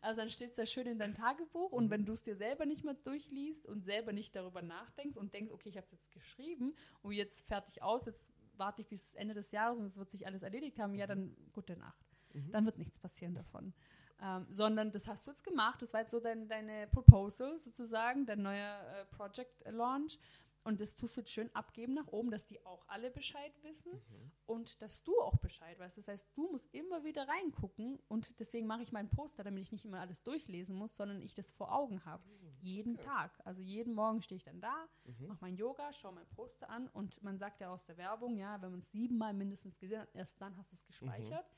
Also dann steht es ja schön in deinem Tagebuch und Mhm. wenn du es dir selber nicht mehr durchliest und selber nicht darüber nachdenkst und denkst, okay, ich habe es jetzt geschrieben und jetzt fertig aus, jetzt warte ich bis Ende des Jahres und es wird sich alles erledigt haben, ja, dann gute Nacht. Mhm. Dann wird nichts passieren davon. Ähm, sondern das hast du jetzt gemacht, das war jetzt so dein, deine Proposal sozusagen, dein neuer äh, Project Launch. Und das tust du jetzt schön abgeben nach oben, dass die auch alle Bescheid wissen Mhm. und dass du auch Bescheid weißt. Das heißt, du musst immer wieder reingucken und deswegen mache ich meinen Poster, damit ich nicht immer alles durchlesen muss, sondern ich das vor Augen habe. Jeden okay. Tag. Also jeden Morgen stehe ich dann da, Mhm. mache mein Yoga, schaue mein Poster an und man sagt ja aus der Werbung, ja, wenn man es siebenmal mindestens gesehen hat, erst dann hast du es gespeichert.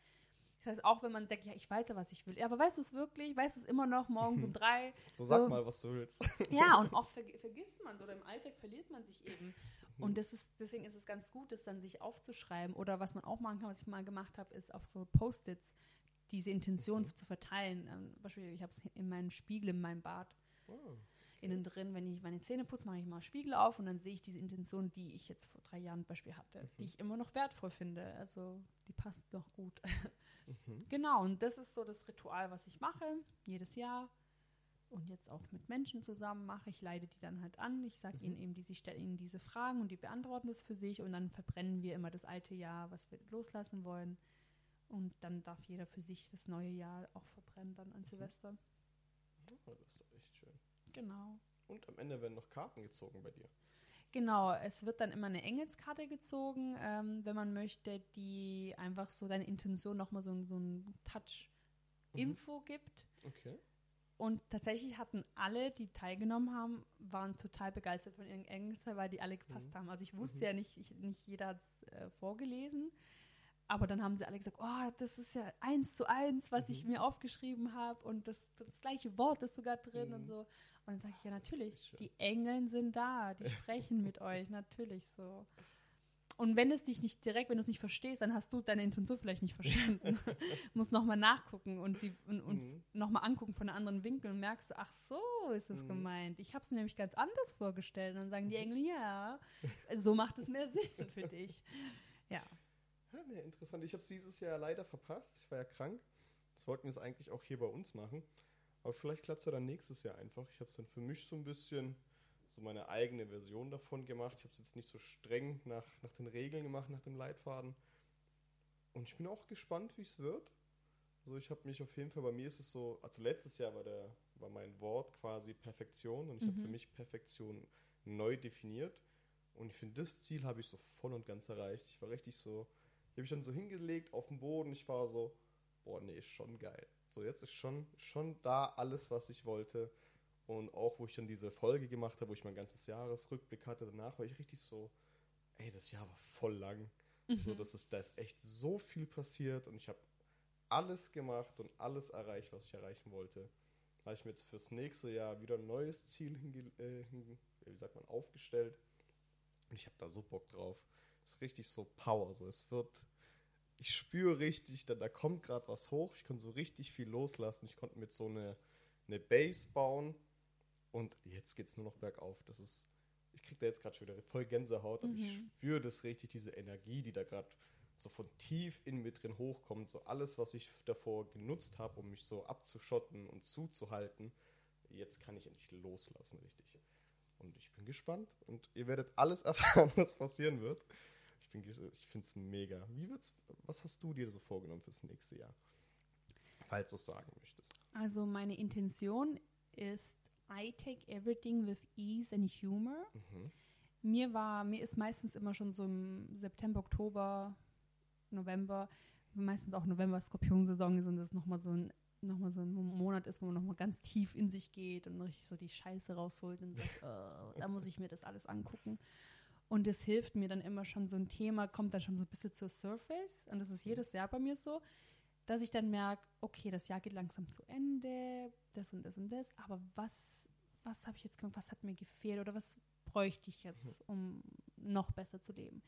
Das heißt, auch wenn man denkt, ja, ich weiß ja, was ich will. Ja, aber weißt du es wirklich? Weißt du es immer noch morgens um <laughs> drei? So sag So. mal, was du willst. <laughs> Ja, und oft verg vergisst man es oder im Alltag verliert man sich eben. Mhm. Und das ist, deswegen ist es ganz gut, das dann sich aufzuschreiben. Oder was man auch machen kann, was ich mal gemacht habe, ist auf so Post-its diese Intention Mhm. zu verteilen. Ähm, Beispiel, ich habe es in meinem Spiegel in meinem Bad Oh. Innen drin, wenn ich meine Zähne putze, mache ich mal Spiegel auf und dann sehe ich diese Intention, die ich jetzt vor drei Jahren zum Beispiel hatte, Mhm. die ich immer noch wertvoll finde. Also die passt noch gut. Mhm. <laughs> Genau, und das ist so das Ritual, was ich mache, jedes Jahr. Und jetzt auch mit Menschen zusammen mache. Ich leite die dann halt an. Ich sage Mhm. ihnen eben, die, sie stellen ihnen diese Fragen und die beantworten das für sich. Und dann verbrennen wir immer das alte Jahr, was wir loslassen wollen. Und dann darf jeder für sich das neue Jahr auch verbrennen, dann an Silvester. Oh, das ist. Genau. Und am Ende werden noch Karten gezogen bei dir. Genau, es wird dann immer eine Engelskarte gezogen, ähm, wenn man möchte, die einfach so deine Intention nochmal so, so einen Touch-Info gibt. Okay. Und tatsächlich hatten alle, die teilgenommen haben, waren total begeistert von ihren Engelsen, weil die alle gepasst Mhm. haben. Also ich wusste Mhm. ja nicht, ich, nicht jeder hat es äh, vorgelesen. Aber dann haben sie alle gesagt, oh, das ist ja eins zu eins, was ich Mhm. mir aufgeschrieben habe und das, das gleiche Wort ist sogar drin und Mhm. so. Und dann sage ich, ja, natürlich, die Engeln sind da, die sprechen mit <laughs> euch, natürlich so. Und wenn es dich nicht direkt, wenn du es nicht verstehst, dann hast du deine Intention vielleicht nicht verstanden. <laughs> Musst nochmal nachgucken und, sie, und, und Mhm. nochmal angucken von einem anderen Winkel und merkst ach so ist es Mhm. gemeint. Ich habe es mir nämlich ganz anders vorgestellt. Und dann sagen die Mhm. Engel, ja, <laughs> so macht es mehr Sinn für dich. Ja. Ja, nee, interessant. Ich habe es dieses Jahr leider verpasst. Ich war ja krank. Das wollten wir es eigentlich auch hier bei uns machen. Aber vielleicht klappt es ja dann nächstes Jahr einfach. Ich habe es dann für mich so ein bisschen so meine eigene Version davon gemacht. Ich habe es jetzt nicht so streng nach, nach den Regeln gemacht, nach dem Leitfaden. Und ich bin auch gespannt, wie es wird. Also ich habe mich auf jeden Fall, bei mir ist es so, also letztes Jahr war der, war mein Wort quasi Perfektion und ich habe für Mhm. mich Perfektion neu definiert. Und ich finde, das Ziel habe ich so voll und ganz erreicht. Ich war richtig so, ich habe mich dann so hingelegt auf den Boden. Ich war so, boah, nee, ist schon geil. So, jetzt ist schon, schon da alles, was ich wollte. Und auch, wo ich dann diese Folge gemacht habe, wo ich mein ganzes Jahresrückblick hatte, danach war ich richtig so, ey, das Jahr war voll lang. So, das ist, da ist echt so viel passiert und ich habe alles gemacht und alles erreicht, was ich erreichen wollte. Da habe ich mir jetzt fürs nächste Jahr wieder ein neues Ziel hinge äh, hin, wie sagt man, aufgestellt. Und ich habe da so Bock drauf. Es ist richtig so Power. So, es wird, ich spüre richtig, da, da kommt gerade was hoch. Ich konnte so richtig viel loslassen. Ich konnte mit so eine, eine Base bauen. Und jetzt geht es nur noch bergauf. Das ist, ich kriege da jetzt gerade schon wieder voll Gänsehaut, aber ich Mhm. spüre das richtig, diese Energie, die da gerade so von tief in mir drin hochkommt. So alles, was ich davor genutzt habe, um mich so abzuschotten und zuzuhalten. Jetzt kann ich endlich loslassen, richtig. Und ich bin gespannt und ihr werdet alles <laughs> erfahren, was passieren wird. Ich, bin ges- ich finde es mega. Wie wird's, was hast du dir so vorgenommen fürs nächste Jahr? Falls du es sagen möchtest. Also meine Intention ist, I take everything with ease and humor. Mhm. Mir war, mir ist meistens immer schon so im September, Oktober, November, meistens auch November Skorpionsaison ist und das nochmal so ein nochmal so ein Monat ist, wo man nochmal ganz tief in sich geht und richtig so die Scheiße rausholt und sagt, <laughs> äh, da muss ich mir das alles angucken. Und es hilft mir dann immer schon, so ein Thema kommt dann schon so ein bisschen zur Surface. Und das ist jedes Jahr bei mir so, dass ich dann merke, okay, das Jahr geht langsam zu Ende, das und das und das, aber was, was habe ich jetzt gemacht, was hat mir gefehlt oder was bräuchte ich jetzt, um noch besser zu leben?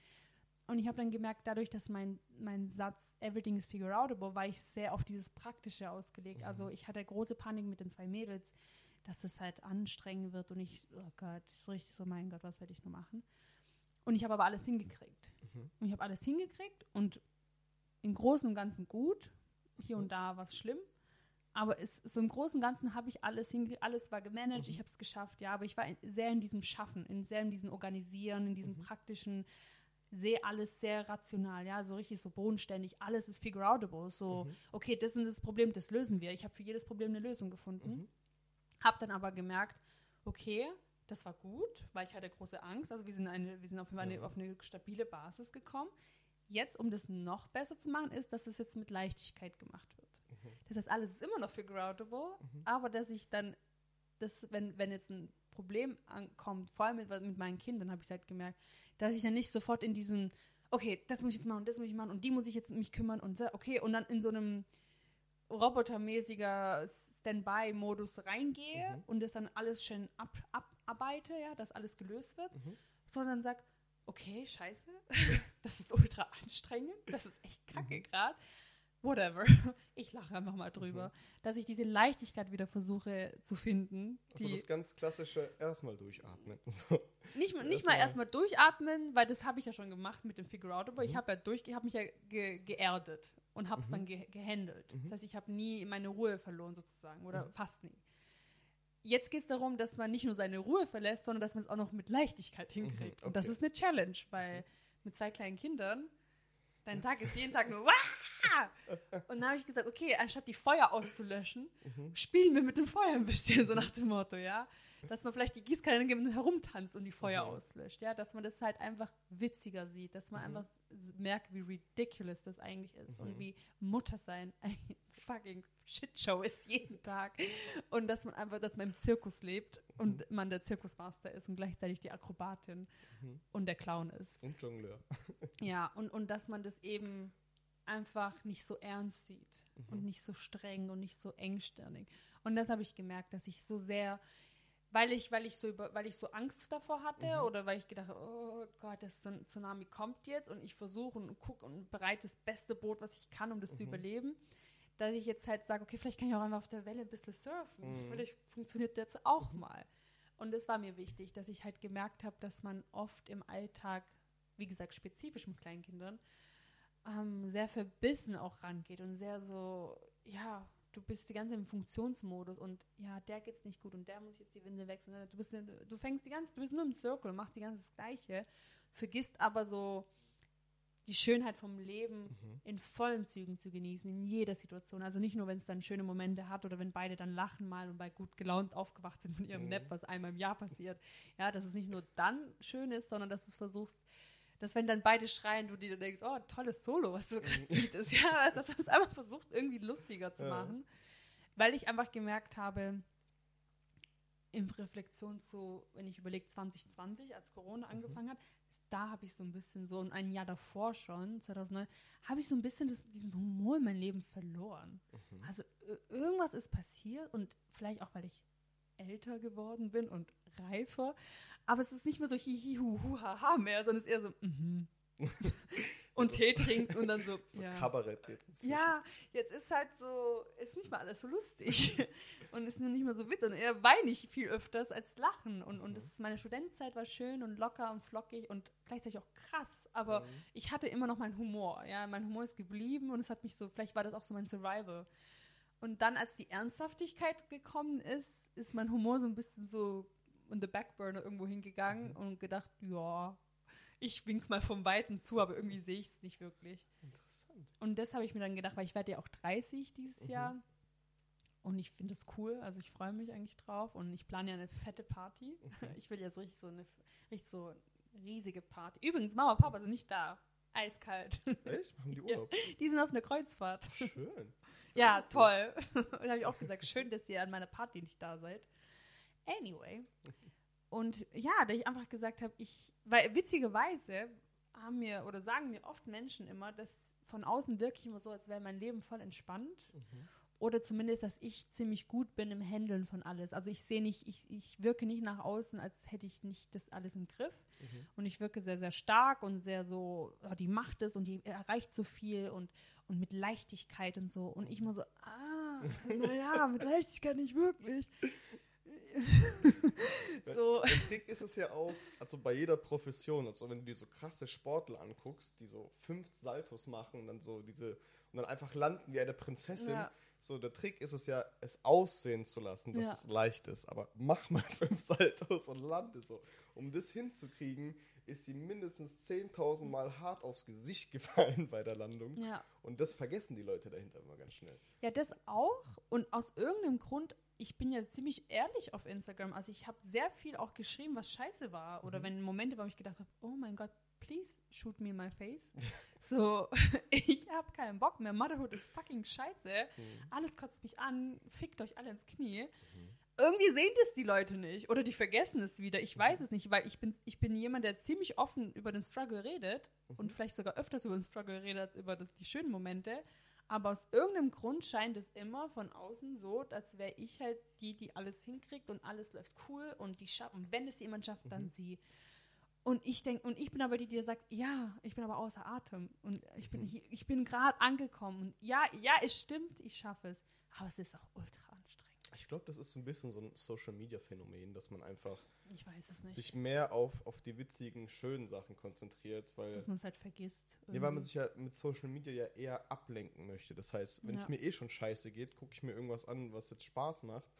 Und ich habe dann gemerkt, dadurch, dass mein, mein Satz Everything is figure outable, war ich sehr auf dieses Praktische ausgelegt. Also ich hatte große Panik mit den zwei Mädels, dass es halt anstrengend wird und ich, oh Gott, das ist richtig so, mein Gott, was werde ich nur machen? Und ich habe aber alles hingekriegt. Mhm. Und ich habe alles hingekriegt und im Großen und Ganzen gut. Hier und da war es schlimm. Aber es, so im Großen und Ganzen habe ich alles hingekriegt, alles war gemanagt, ich habe es geschafft, ja. Aber ich war in, sehr in diesem Schaffen, in sehr in diesem Organisieren, in diesem praktischen, sehe alles sehr rational, ja, so richtig so bodenständig, alles ist figure outable. So, okay, das ist das Problem, das lösen wir. Ich habe für jedes Problem eine Lösung gefunden. Mhm. Habe dann aber gemerkt, okay, das war gut, weil ich hatte große Angst. Also wir sind, eine, wir sind auf, jeden Fall eine, Ja. auf eine stabile Basis gekommen. Jetzt, um das noch besser zu machen, ist, dass es jetzt mit Leichtigkeit gemacht wird. Mhm. Das heißt, alles ist immer noch figure outable, aber dass ich dann, das, wenn, wenn jetzt ein Problem ankommt, vor allem mit, mit meinen Kindern, habe ich halt gemerkt, dass ich dann nicht sofort in diesen, okay, das muss ich jetzt machen, das muss ich machen und die muss ich jetzt mich kümmern und okay, und dann in so einem robotermäßiger Standby-Modus reingehe Mhm. und das dann alles schön ab, abarbeite, ja, dass alles gelöst wird, Mhm. sondern sag, okay, scheiße, <laughs> das ist ultra anstrengend, das ist echt kacke Mhm. gerade. Whatever. <laughs> Ich lache einfach mal drüber, dass ich diese Leichtigkeit wieder versuche zu finden. Also das ganz klassische erstmal durchatmen. <laughs> So. nicht, zuerst nicht mal mal- erstmal durchatmen, weil das habe ich ja schon gemacht mit dem Figure Out, aber ich Mhm. habe ja durch, ich habe mich ja ge, geerdet und habe es dann ge, gehandelt. Mhm. Das heißt, ich habe nie meine Ruhe verloren sozusagen oder Mhm. fast nie. Jetzt geht es darum, dass man nicht nur seine Ruhe verlässt, sondern dass man es auch noch mit Leichtigkeit hinkriegt. Und das Mhm. okay. ist eine Challenge, weil mit zwei kleinen Kindern, dein Tag ist jeden Tag nur Wah! Und dann habe ich gesagt, okay, anstatt die Feuer auszulöschen, Mhm. spielen wir mit dem Feuer ein bisschen, so nach dem Motto, ja. Dass man vielleicht die Gießkanne und herumtanzt und die Feuer Mhm. auslöscht, ja. Dass man das halt einfach witziger sieht, dass man Mhm. einfach merkt, wie ridiculous das eigentlich ist und Mhm. wie Muttersein <laughs> ein fucking Shitshow ist jeden Tag. Und dass man einfach, dass man im Zirkus lebt und man der Zirkusmaster ist und gleichzeitig die Akrobatin Mhm. und der Clown ist. Und Jongleur. <laughs> Ja, und, und dass man das eben einfach nicht so ernst sieht und nicht so streng und nicht so engstirnig. Und das habe ich gemerkt, dass ich so sehr, weil ich, weil ich so über, weil ich so Angst davor hatte Mhm. oder weil ich gedacht habe, oh Gott, das Tsun- Tsunami kommt jetzt und ich versuche und gucke und bereite das beste Boot, was ich kann, um das zu Mhm. überleben, dass ich jetzt halt sage, okay, vielleicht kann ich auch einfach auf der Welle ein bisschen surfen. Mhm. Vielleicht funktioniert das auch mal. Und das war mir wichtig, dass ich halt gemerkt habe, dass man oft im Alltag, wie gesagt, spezifisch mit Kleinkindern, ähm, sehr verbissen auch rangeht und sehr so, ja, du bist die ganze Zeit im Funktionsmodus und ja, der geht's nicht gut und der muss jetzt die Winde wechseln. Du, bist, du fängst die ganze, du bist nur im Circle, machst die ganze das Gleiche, vergisst aber so die Schönheit vom Leben mhm. in vollen Zügen zu genießen, in jeder Situation. Also nicht nur, wenn es dann schöne Momente hat oder wenn beide dann lachen mal und bei gut gelaunt aufgewacht sind von ihrem mhm. Nap, was einmal im Jahr passiert. Ja, dass es nicht nur dann schön ist, sondern dass du es versuchst, dass wenn dann beide schreien, du dir denkst, oh, tolles Solo, was du gerade bietest. <laughs> Ja, dass man es einfach versucht, irgendwie lustiger zu ja. machen. Weil ich einfach gemerkt habe, in Reflexion zu, wenn ich überlege, 2020, als Corona mhm. angefangen hat, da habe ich so ein bisschen so, und ein Jahr davor schon, 2009, habe ich so ein bisschen das, diesen Humor in meinem Leben verloren. Mhm. Also irgendwas ist passiert und vielleicht auch, weil ich älter geworden bin und reifer, aber es ist nicht mehr so hihi hu hu ha ha mehr, sondern es ist eher so mhm. <laughs> und Tee trinkt und dann so. <laughs> So ja. Kabarett jetzt. Inzwischen. Ja, jetzt ist halt so, ist nicht mal alles so lustig <laughs> und ist nur nicht mehr so witzig. Und eher weine ich viel öfters als lachen. Und, und das, meine Studentenzeit war schön und locker und flockig und gleichzeitig auch krass. Aber mhm. ich hatte immer noch meinen Humor. Ja, mein Humor ist geblieben und es hat mich so, vielleicht war das auch so mein Survival. Und dann, als die Ernsthaftigkeit gekommen ist, ist mein Humor so ein bisschen so in the backburner irgendwo hingegangen mhm. und gedacht, ja, ich wink mal vom Weiten zu, aber irgendwie sehe ich es nicht wirklich. Interessant. Und das habe ich mir dann gedacht, weil ich werde ja auch 30 dieses mhm. Jahr. Und ich finde es cool, also ich freue mich eigentlich drauf und ich plane ja eine fette Party. Mhm. <laughs> Ich will ja so richtig so eine richtig so riesige Party. Übrigens, Mama und Papa sind nicht da. Eiskalt. Echt? Machen die <laughs> Urlaub? Ja, die sind auf einer Kreuzfahrt. Schön. ja, toll. <laughs> Und da habe ich auch gesagt, schön, dass ihr an meiner Party nicht da seid. Anyway. Und ja, da ich einfach gesagt habe, ich, weil witzigerweise haben mir oder sagen mir oft Menschen immer, dass von außen wirklich immer so, als wäre mein Leben voll entspannt. Mhm. Oder zumindest, dass ich ziemlich gut bin im Handeln von alles. Also ich sehe nicht, ich, ich wirke nicht nach außen, als hätte ich nicht das alles im Griff. Mhm. Und ich wirke sehr, sehr stark und sehr so, oh, die macht es und die erreicht so viel und, und mit Leichtigkeit und so. Und ich immer so, ah, naja, mit Leichtigkeit nicht wirklich. <laughs> <laughs> so. Der Trick ist es ja auch, also bei jeder Profession, also wenn du dir so krasse Sportler anguckst, die so fünf Saltos machen und dann so diese und dann einfach landen wie eine Prinzessin. Ja. So, der Trick ist es ja, es aussehen zu lassen, dass ja. es leicht ist. Aber mach mal <laughs> fünf Saltos und lande so. Um das hinzukriegen, ist sie mindestens 10.000 Mal hart aufs Gesicht <laughs> gefallen bei der Landung. Ja. Und das vergessen die Leute dahinter immer ganz schnell. Ja, das auch. Und aus irgendeinem Grund ich bin ja ziemlich ehrlich auf Instagram. Also ich habe sehr viel auch geschrieben, was scheiße war. Oder mhm. wenn Momente, wo ich gedacht habe, oh mein Gott, please shoot me in my face. <laughs> so, <laughs> ich habe keinen Bock mehr. Motherhood ist fucking scheiße. Mhm. Alles kotzt mich an. Fickt euch alle ins Knie. Mhm. Irgendwie sehen das die Leute nicht. Oder die vergessen es wieder. Ich weiß mhm. es nicht, weil ich bin, ich bin jemand, der ziemlich offen über den Struggle redet. Und mhm. vielleicht sogar öfters über den Struggle redet als über das, die schönen Momente. Aber aus irgendeinem Grund scheint es immer von außen so, als wäre ich halt die, die alles hinkriegt und alles läuft cool und die schaffen. Wenn es jemand schafft, dann mhm. sie. Und ich denke, und ich bin aber die, die sagt, ja, ich bin aber außer Atem und ich bin, mhm. ich, ich bin gerade angekommen. Und ja, ja, es stimmt, ich schaffe es. Aber es ist auch ultra ich glaube, das ist so ein bisschen so ein Social-Media-Phänomen, dass man einfach es sich mehr auf, auf die witzigen, schönen Sachen konzentriert. Weil, dass man es halt vergisst. Nee, weil man sich ja mit Social Media ja eher ablenken möchte. Das heißt, wenn es ja. mir eh schon scheiße geht, gucke ich mir irgendwas an, was jetzt Spaß macht.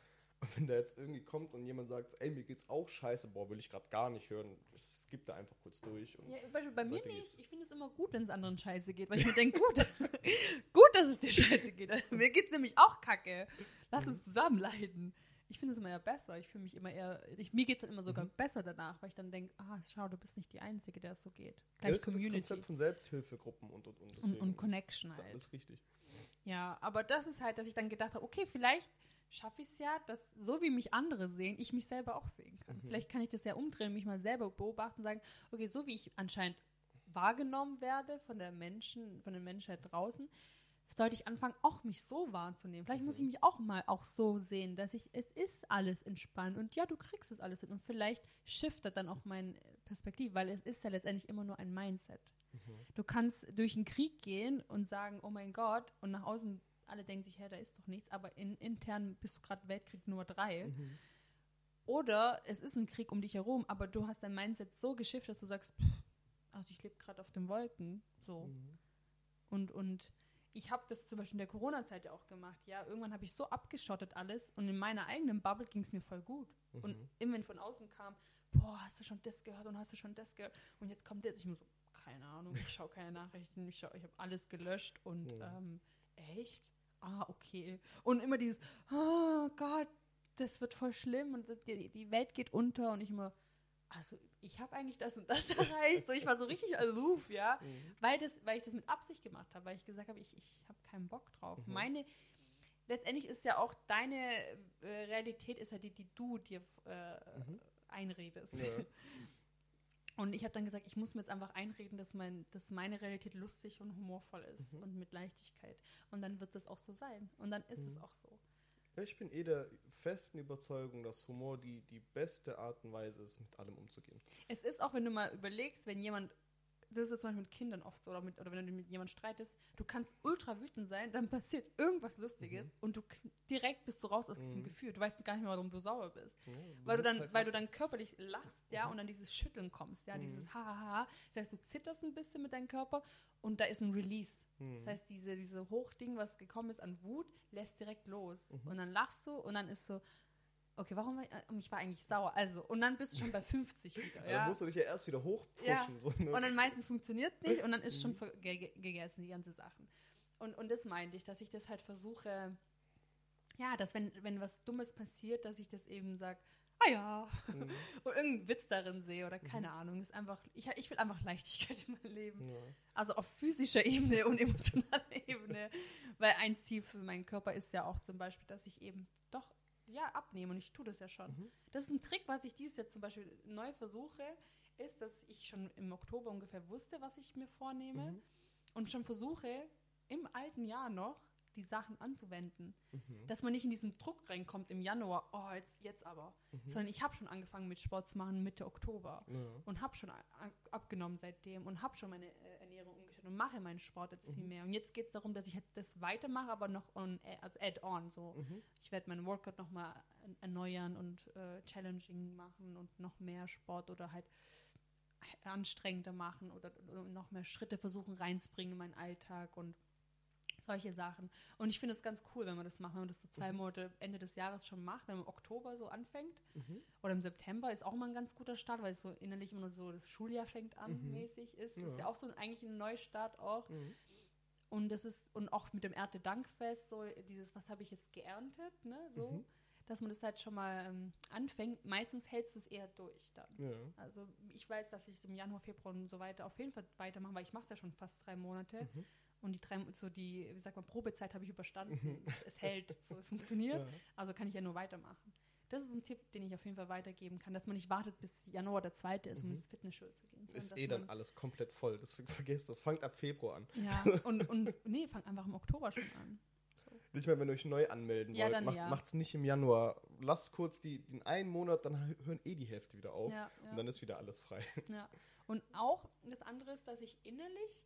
Und wenn da jetzt irgendwie kommt und jemand sagt, ey, mir geht's auch scheiße, boah, will ich gerade gar nicht hören, es gibt da einfach kurz durch. ja, Beispiel bei mir nicht. Geht's. Ich finde es immer gut, wenn es anderen scheiße geht, weil ich mir denke, gut, <laughs> gut, dass es dir scheiße geht. <laughs> mir geht's nämlich auch kacke. Lass uns zusammen leiden. Ich finde es immer ja besser. Ich fühle mich immer eher, ich, mir geht es dann immer sogar mhm. besser danach, weil ich dann denke, ah, schau, du bist nicht die Einzige, der es so geht. Gleich ja, das Community. ist das Konzept von Selbsthilfegruppen und und und. Und, und Connection halt. Das ist richtig. Ja, aber das ist halt, dass ich dann gedacht habe, okay, vielleicht schaffe ich es ja, dass so wie mich andere sehen, ich mich selber auch sehen kann. Mhm. Vielleicht kann ich das ja umdrehen, mich mal selber beobachten und sagen, okay, so wie ich anscheinend wahrgenommen werde von der Menschen, von den Menschheit draußen, sollte ich anfangen, auch mich so wahrzunehmen. Vielleicht muss ich mhm. mich auch mal auch so sehen, dass ich, es ist alles entspannt und ja, du kriegst es alles hin und vielleicht shiftet dann auch mein Perspektiv, weil es ist ja letztendlich immer nur ein Mindset. Mhm. Du kannst durch einen Krieg gehen und sagen, oh mein Gott, und nach außen alle denken sich, hä, da ist doch nichts, aber in, intern bist du gerade Weltkrieg Nummer drei. Mhm. Oder es ist ein Krieg um dich herum, aber du hast dein Mindset so geschifft, dass du sagst, pff, also ich lebe gerade auf den Wolken, so. Mhm. Und, und ich habe das zum Beispiel in der Corona-Zeit ja auch gemacht. Ja, irgendwann habe ich so abgeschottet alles und in meiner eigenen Bubble ging es mir voll gut. Mhm. Und immer wenn von außen kam, boah, hast du schon das gehört und hast du schon das gehört und jetzt kommt das, ich muss so, keine Ahnung, ich schaue keine Nachrichten, ich, schau- ich habe alles gelöscht und Ja. ähm, echt? Ah, okay. Und immer dieses, oh Gott, das wird voll schlimm und die, die Welt geht unter und ich immer, also ich habe eigentlich das und das <laughs> erreicht. So, ich war so richtig aloof, ja. Mhm. Weil, das, weil ich das mit Absicht gemacht habe, weil ich gesagt habe, ich, ich habe keinen Bock drauf. Mhm. Meine, letztendlich ist ja auch deine äh, Realität ist ja die, die du dir äh, Mhm. einredest. Ja. <laughs> Und ich habe dann gesagt, ich muss mir jetzt einfach einreden, dass, mein, dass meine Realität lustig und humorvoll ist Mhm. und mit Leichtigkeit. Und dann wird das auch so sein. Und dann ist es Mhm. auch so. Ich bin eh der festen Überzeugung, dass Humor die, die beste Art und Weise ist, mit allem umzugehen. Es ist auch, wenn du mal überlegst, wenn jemand, das ist zum Beispiel mit Kindern oft so, oder, mit, oder wenn du mit jemandem streitest, du kannst ultra wütend sein, dann <laughs> passiert irgendwas Lustiges und du direkt bist du raus aus diesem Mhm. Gefühl. Du weißt gar nicht mehr, warum du sauer bist. Ja, Weil du dann, halt weil du dann körperlich lachst, ja, Mhm. und dann dieses Schütteln kommst, ja, Mhm. dieses Hahaha. Das heißt, du zitterst ein bisschen mit deinem Körper und da ist ein Release. Mhm. Das heißt, diese, diese Hochding, was gekommen ist an Wut, lässt direkt los. Mhm. Und dann lachst du und dann ist so, okay, warum war ich, äh, ich war eigentlich sauer. Also, und dann bist du schon bei <laughs> 50 wieder, Ja, ja. Dann musst du dich ja erst wieder hochpushen. Ja. So, ne? Und dann meistens funktioniert nicht und dann ist schon Mhm. ge ge- gegessen, die ganze Sachen. Und, und das meinte ich, dass ich das halt versuche, ja, dass wenn, wenn was Dummes passiert, dass ich das eben sage, ah ja, Mhm. <laughs> oder irgendeinen Witz darin sehe oder keine Ahnung. Ist einfach, ich, ich will einfach Leichtigkeit in meinem Leben. ja. Also auf physischer Ebene und <laughs> emotionaler Ebene. Weil ein Ziel für meinen Körper ist ja auch zum Beispiel, dass ich eben doch, ja, abnehme und ich tue das ja schon. Mhm. Das ist ein Trick, was ich dieses Jahr zum Beispiel neu versuche, ist, dass ich schon im Oktober ungefähr wusste, was ich mir vornehme Mhm. und schon versuche, im alten Jahr noch die Sachen anzuwenden. Mhm. Dass man nicht in diesen Druck reinkommt im Januar, oh, jetzt, jetzt aber. Mhm. Sondern ich habe schon angefangen mit Sport zu machen Mitte Oktober Ja. und habe schon abgenommen seitdem und habe schon meine äh, und mache meinen Sport jetzt viel Mhm. mehr. Und jetzt geht es darum, dass ich halt das weitermache, aber noch on, äh, also add-on. So. Mhm. Ich werde meinen Workout nochmal erneuern und äh, challenging machen und noch mehr Sport oder halt anstrengender machen oder, oder noch mehr Schritte versuchen reinzubringen in meinen Alltag und solche Sachen. Und ich finde es ganz cool, wenn man das macht, wenn man das so zwei Mhm. Monate Ende des Jahres schon macht, wenn man im Oktober so anfängt. Mhm. Oder im September ist auch mal ein ganz guter Start, weil es so innerlich immer so das Schuljahr fängt an Mhm. mäßig ist. Das ist Ja. ja auch so ein, eigentlich ein Neustart auch. Mhm. Und das ist, und auch mit dem Erntedankfest, so dieses, was habe ich jetzt geerntet, ne? So, Mhm. dass man das halt schon mal ähm, anfängt. Meistens hältst du es eher durch dann. Ja. Also ich weiß, dass ich es im Januar, Februar und so weiter auf jeden Fall weitermache, weil ich mache es ja schon fast drei Monate. Mhm. Und die drei, so die, wie sagt man, Probezeit habe ich überstanden. es, es hält, so es funktioniert. Ja. Also kann ich ja nur weitermachen. Das ist ein Tipp, den ich auf jeden Fall weitergeben kann, dass man nicht wartet, bis Januar der zweite ist, um Mhm. ins Fitnessstudio zu gehen. Ist eh dann alles komplett voll. Deswegen vergesst das. Fangt ab Februar an. Ja, <laughs> und, und nee, fang einfach im Oktober schon an. So. Nicht mehr, wenn ihr euch neu anmelden Ja, wollt. dann macht, ja. Macht's nicht im Januar. Lasst kurz die, den einen Monat, dann hö- hören eh die Hälfte wieder auf. Ja, Und dann ist wieder alles frei. ja. Und auch das andere ist, dass ich innerlich,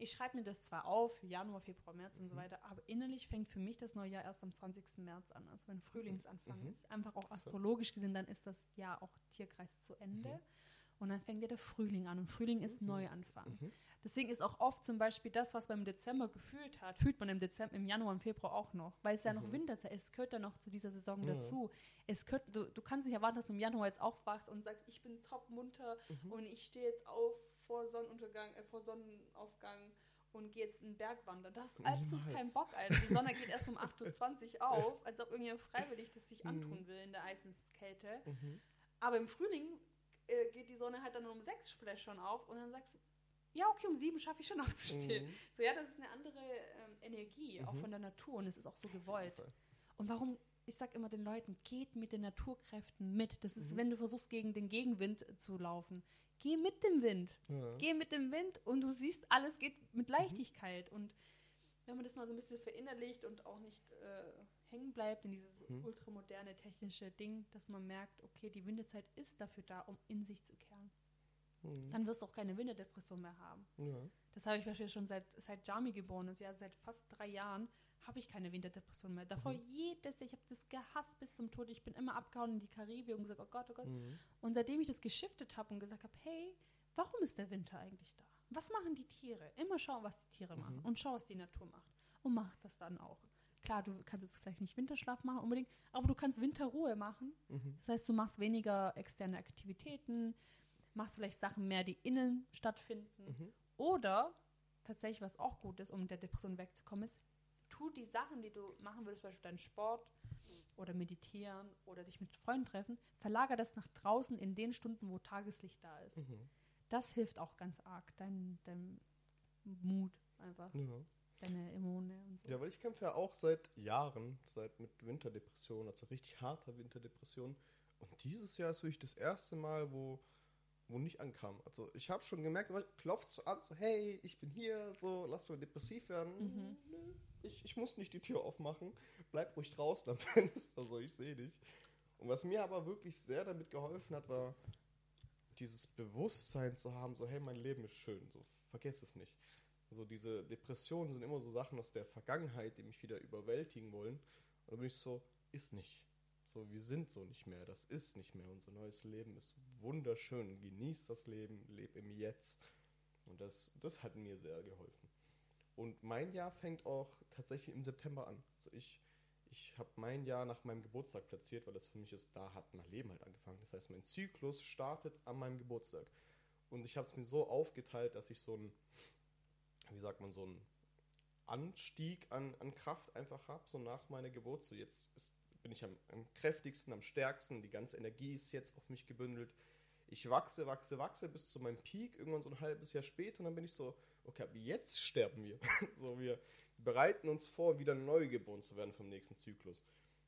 ich schreibe mir das zwar auf, für Januar, Februar, März und so Mhm. weiter, aber innerlich fängt für mich das neue Jahr erst am 20. März an, also wenn Frühlingsanfang Mhm. ist. Einfach auch astrologisch gesehen, dann ist das Jahr auch Tierkreis zu Ende. Mhm. Und dann fängt ja der Frühling an. Und Frühling ist Mhm. Neuanfang. Mhm. Deswegen ist auch oft zum Beispiel das, was man im Dezember gefühlt hat, fühlt man im Dezember, im Januar und Februar auch noch, weil es ja noch Mhm. Winterzeit ist. Es gehört ja noch zu dieser Saison dazu. Es gehört, du, du kannst nicht erwarten, dass du im Januar jetzt aufwachst und sagst, ich bin top munter Mhm. und ich stehe jetzt auf vor Sonnenuntergang, äh, vor Sonnenaufgang und gehe jetzt einen Berg wandern. Da hast du absolut Niemals. keinen Bock, Alter. Die Sonne geht erst um <laughs> 8.20 Uhr auf, als ob irgendjemand freiwillig das sich Mhm. antun will in der Eisenskälte. Mhm. Aber im Frühling äh, geht die Sonne halt dann um sechs vielleicht schon auf und dann sagst du, ja, okay, um sieben schaffe ich schon <laughs> aufzustehen. Mhm. So, ja, das ist eine andere ähm, Energie, auch Mhm. von der Natur und es ist auch so gewollt. Und warum, ich sag immer den Leuten, geht mit den Naturkräften mit. Das ist, Mhm. wenn du versuchst, gegen den Gegenwind zu laufen. Geh mit dem Wind. Ja. Geh mit dem Wind und du siehst, alles geht mit Mhm. Leichtigkeit. Und wenn man das mal so ein bisschen verinnerlicht und auch nicht äh, hängen bleibt in dieses Mhm. ultramoderne technische Ding, dass man merkt, okay, die Windezeit ist dafür da, um in sich zu kehren. Mhm. Dann wirst du auch keine Winterdepression mehr haben. Ja. Das habe ich beispielsweise schon seit, seit Jami geboren ist, ja, seit fast drei Jahren habe ich keine Winterdepression mehr. Davor Mhm. jedes, ich habe das gehasst bis zum Tod. Ich bin immer abgehauen in die Karibik und gesagt, oh Gott, oh Gott. Mhm. Und seitdem ich das geschiftet habe und gesagt habe, hey, warum ist der Winter eigentlich da? Was machen die Tiere? Immer schauen, was die Tiere machen Mhm. und schau, was die Natur macht. Und mach das dann auch. Klar, du kannst jetzt vielleicht nicht Winterschlaf machen unbedingt, aber du kannst Winterruhe machen. Mhm. Das heißt, du machst weniger externe Aktivitäten. machst vielleicht Sachen mehr, die innen stattfinden. Mhm. Oder tatsächlich, was auch gut ist, um der Depression wegzukommen, ist, tu die Sachen, die du machen würdest, zum Beispiel deinen Sport oder meditieren oder dich mit Freunden treffen, verlager das nach draußen in den Stunden, wo Tageslicht da ist. Mhm. Das hilft auch ganz arg, dein, dein Mut einfach, Ja. deine Immune und so. Ja, weil ich kämpfe ja auch seit Jahren, seit mit Winterdepression, also richtig harter Winterdepression. Und dieses Jahr ist wirklich das erste Mal, wo, wo nicht ankam. Also ich habe schon gemerkt, klopft so an, so hey, ich bin hier, so lass mal depressiv werden. Mhm. Nö, ich, ich muss nicht die Tür aufmachen, bleib ruhig draußen am <laughs> Fenster, so ich sehe dich. Und was mir aber wirklich sehr damit geholfen hat, war dieses Bewusstsein zu haben, so hey, mein Leben ist schön, so vergess es nicht. So diese Depressionen sind immer so Sachen aus der Vergangenheit, die mich wieder überwältigen wollen. Und dann bin ich so, ist nicht. So, wir sind so nicht mehr. Das ist nicht mehr. Unser neues Leben ist wunderschön. Genieß das Leben, leb im Jetzt. Und das, das hat mir sehr geholfen. Und mein Jahr fängt auch tatsächlich im September an. Also ich, ich habe mein Jahr nach meinem Geburtstag platziert, weil das für mich ist, da hat mein Leben halt angefangen. Das heißt, mein Zyklus startet an meinem Geburtstag. Und ich habe es mir so aufgeteilt, dass ich so ein, wie sagt man, so einen Anstieg an, an Kraft einfach habe, so nach meiner Geburt. So jetzt ist, bin ich am, am kräftigsten, am stärksten, die ganze Energie ist jetzt auf mich gebündelt. Ich wachse, wachse, wachse bis zu meinem Peak, irgendwann so ein halbes Jahr später und dann bin ich so, okay, ab jetzt sterben wir. <laughs> so, wir bereiten uns vor, wieder neu geboren zu werden vom nächsten Zyklus.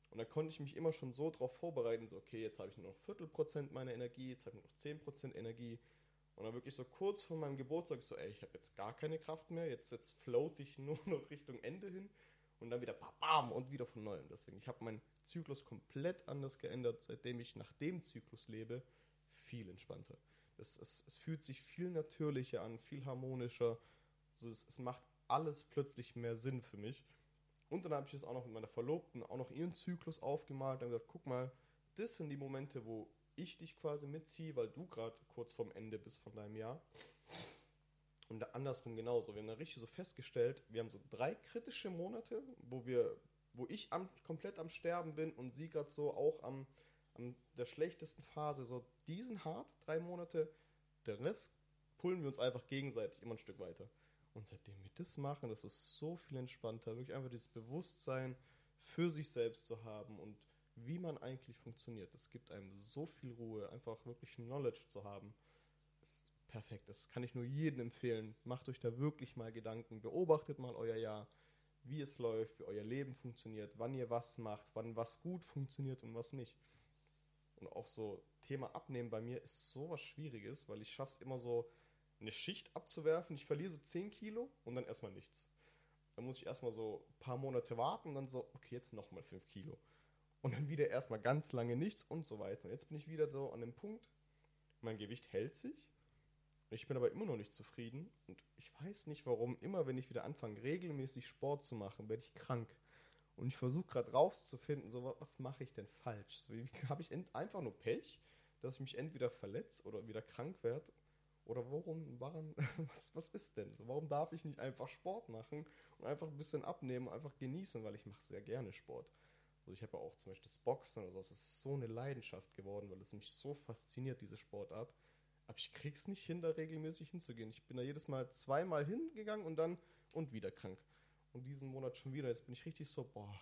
Und da konnte ich mich immer schon so darauf vorbereiten, so, okay, jetzt habe ich nur noch Viertelprozent meiner Energie, jetzt habe ich nur noch 10% Energie. Und dann wirklich so kurz vor meinem Geburtstag so, ey, ich habe jetzt gar keine Kraft mehr, jetzt, jetzt float ich nur <laughs> noch Richtung Ende hin und dann wieder bam und wieder von neuem. Deswegen, ich habe meinen Zyklus komplett anders geändert, seitdem ich nach dem Zyklus lebe, viel entspannter. Es, es, es fühlt sich viel natürlicher an, viel harmonischer. Also es, es macht alles plötzlich mehr Sinn für mich. Und dann habe ich es auch noch mit meiner Verlobten auch noch ihren Zyklus aufgemalt und gesagt, guck mal, das sind die Momente, wo ich dich quasi mitziehe, weil du gerade kurz vorm Ende bist von deinem Jahr. Und andersrum genauso. Wir haben da richtig so festgestellt, wir haben so drei kritische Monate, wo wir, wo ich am, komplett am Sterben bin und sie gerade so auch am, am der schlechtesten Phase. So diesen hart, drei Monate, der Rest pullen wir uns einfach gegenseitig immer ein Stück weiter. Und seitdem wir das machen, das ist so viel entspannter. Wirklich einfach dieses Bewusstsein für sich selbst zu haben und wie man eigentlich funktioniert. Das gibt einem so viel Ruhe, einfach wirklich Knowledge zu haben. Das ist perfekt. Das kann ich nur jedem empfehlen. Macht euch da wirklich mal Gedanken. Beobachtet mal euer Jahr, wie es läuft, wie euer Leben funktioniert, wann ihr was macht, wann was gut funktioniert und was nicht. Und auch so Thema Abnehmen bei mir ist so was Schwieriges, weil ich es immer so, eine Schicht abzuwerfen. Ich verliere so 10 Kilo und dann erstmal nichts. Dann muss ich erstmal so ein paar Monate warten und dann so, okay, jetzt nochmal 5 Kilo. Und dann wieder erstmal ganz lange nichts und so weiter. Und jetzt bin ich wieder so an dem Punkt, mein Gewicht hält sich. Ich bin aber immer noch nicht zufrieden. Und ich weiß nicht warum. Immer wenn ich wieder anfange, regelmäßig Sport zu machen, werde ich krank. Und ich versuche gerade rauszufinden, so, was mache ich denn falsch? So, Habe ich einfach nur Pech, dass ich mich entweder verletze oder wieder krank werde? Oder warum, warum <laughs> was, was ist denn so? Warum darf ich nicht einfach Sport machen und einfach ein bisschen abnehmen, einfach genießen, weil ich mache sehr gerne Sport. Also ich habe ja auch zum Beispiel das Boxen oder so, es ist so eine Leidenschaft geworden, weil es mich so fasziniert, diese Sportart. Aber ich krieg's nicht hin, da regelmäßig hinzugehen. Ich bin da jedes Mal zweimal hingegangen und dann und wieder krank. Und diesen Monat schon wieder. Jetzt bin ich richtig so, boah,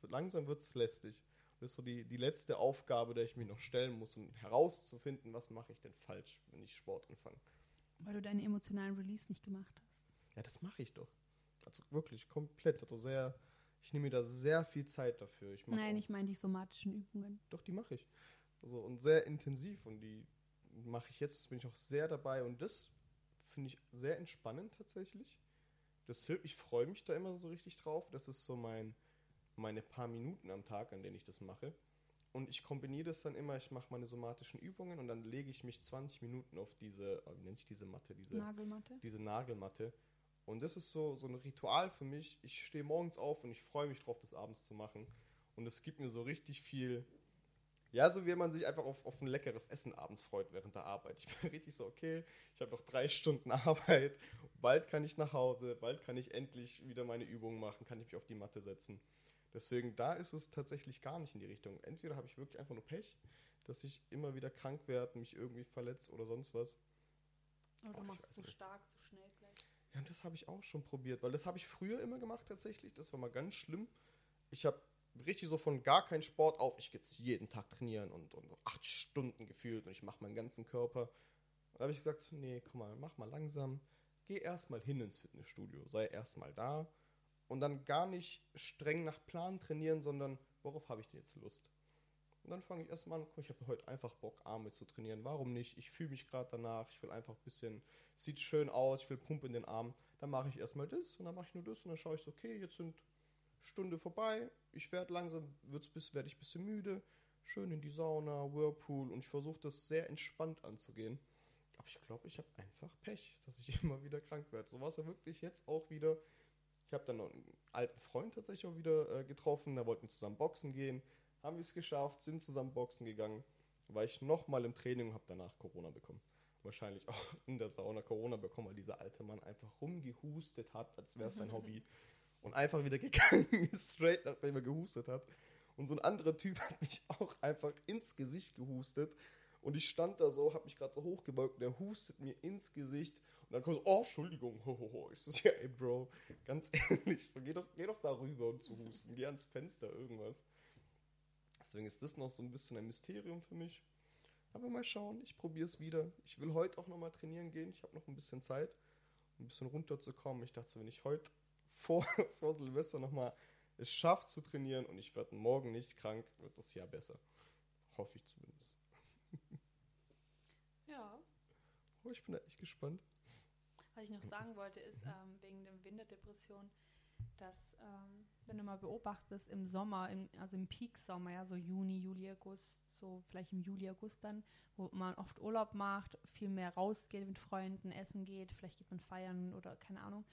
wird, langsam wird's lästig. Das ist so die, die letzte Aufgabe, der ich mich noch stellen muss, um herauszufinden, was mache ich denn falsch, wenn ich Sport anfange. Weil du deinen emotionalen Release nicht gemacht hast. Ja, das mache ich doch. Also wirklich komplett. Also sehr, ich nehme mir da sehr viel Zeit dafür. Ich Nein, ich meine die somatischen Übungen. Doch, die mache ich. Also und sehr intensiv und die mache ich jetzt, bin ich auch sehr dabei und das finde ich sehr entspannend tatsächlich. Das ich freue mich da immer so richtig drauf. Das ist so mein, meine paar Minuten am Tag, an denen ich das mache. Und ich kombiniere das dann immer, ich mache meine somatischen Übungen und dann lege ich mich 20 Minuten auf diese, wie nenne ich diese Matte? Diese Nagelmatte. Diese Nagelmatte. Und das ist so, so ein Ritual für mich. Ich stehe morgens auf und ich freue mich drauf, das abends zu machen. Und es gibt mir so richtig viel, ja, so wie man sich einfach auf, auf ein leckeres Essen abends freut während der Arbeit. Ich bin <laughs> richtig so, okay, ich habe noch drei Stunden <laughs> Arbeit, bald kann ich nach Hause, bald kann ich endlich wieder meine Übungen machen, kann ich mich auf die Matte setzen. Deswegen, da ist es tatsächlich gar nicht in die Richtung. Entweder habe ich wirklich einfach nur Pech, dass ich immer wieder krank werde, mich irgendwie verletze oder sonst was. Oder du Oh, machst zu nicht. stark, zu schnell gleich. Ja, und das habe ich auch schon probiert, weil das habe ich früher immer gemacht tatsächlich. Das war mal ganz schlimm. Ich habe richtig so von gar keinen Sport auf. Ich gehe jetzt jeden Tag trainieren und, und acht Stunden gefühlt und ich mache meinen ganzen Körper. Und da habe ich gesagt, so, nee, komm mal, mach mal langsam. Geh erstmal hin ins Fitnessstudio, sei erstmal da und dann gar nicht streng nach Plan trainieren, sondern worauf habe ich denn jetzt Lust? Und dann fange ich erstmal an, guck, ich habe heute einfach Bock, Arme zu trainieren. Warum nicht? Ich fühle mich gerade danach. Ich will einfach ein bisschen, sieht schön aus, ich will Pump in den Arm. Dann mache ich erstmal das und dann mache ich nur das und dann schaue ich so, okay, jetzt sind Stunde vorbei. Ich werde langsam, werde ich ein bisschen müde. Schön in die Sauna, Whirlpool und ich versuche das sehr entspannt anzugehen. Aber ich glaube, ich habe einfach Pech, dass ich <laughs> immer wieder krank werde. So war es ja wirklich jetzt auch wieder. Ich habe dann noch einen alten Freund tatsächlich auch wieder äh, getroffen. Da wollten wir zusammen boxen gehen. Haben wir es geschafft, sind zusammen boxen gegangen. War ich nochmal im Training und habe danach Corona bekommen. Wahrscheinlich auch <laughs> in der Sauna Corona bekommen, weil dieser alte Mann einfach rumgehustet hat, als wäre es sein Hobby. <laughs> Und einfach wieder gegangen ist, straight nachdem er gehustet hat. Und so ein anderer Typ hat mich auch einfach ins Gesicht gehustet. Und ich stand da so, habe mich gerade so hochgebeugt und der hustet mir ins Gesicht. Und dann kommt so, oh, Entschuldigung, <laughs> hohoho. Ich so, ja, ey, Bro, ganz <laughs> ehrlich, so, geh doch, geh doch da rüber und zu husten. Geh ans Fenster, irgendwas. Deswegen ist das noch so ein bisschen ein Mysterium für mich. Aber mal schauen, ich probiere es wieder. Ich will heute auch nochmal trainieren gehen. Ich habe noch ein bisschen Zeit, um ein bisschen runterzukommen. Ich dachte, wenn ich heute <laughs> vor, vor Silvester nochmal es schaffe zu trainieren und ich werde morgen nicht krank, wird das Jahr besser. Hoffe ich zumindest. Ja. Oh, ich bin da echt gespannt. Was ich noch sagen wollte, ist ähm, wegen der Winterdepression, dass, ähm, wenn du mal beobachtest, im Sommer, im, also im Peak-Sommer, ja, so Juni, Juli, August, so vielleicht im Juli, August dann, wo man oft Urlaub macht, viel mehr rausgeht mit Freunden, essen geht, vielleicht geht man feiern oder keine Ahnung.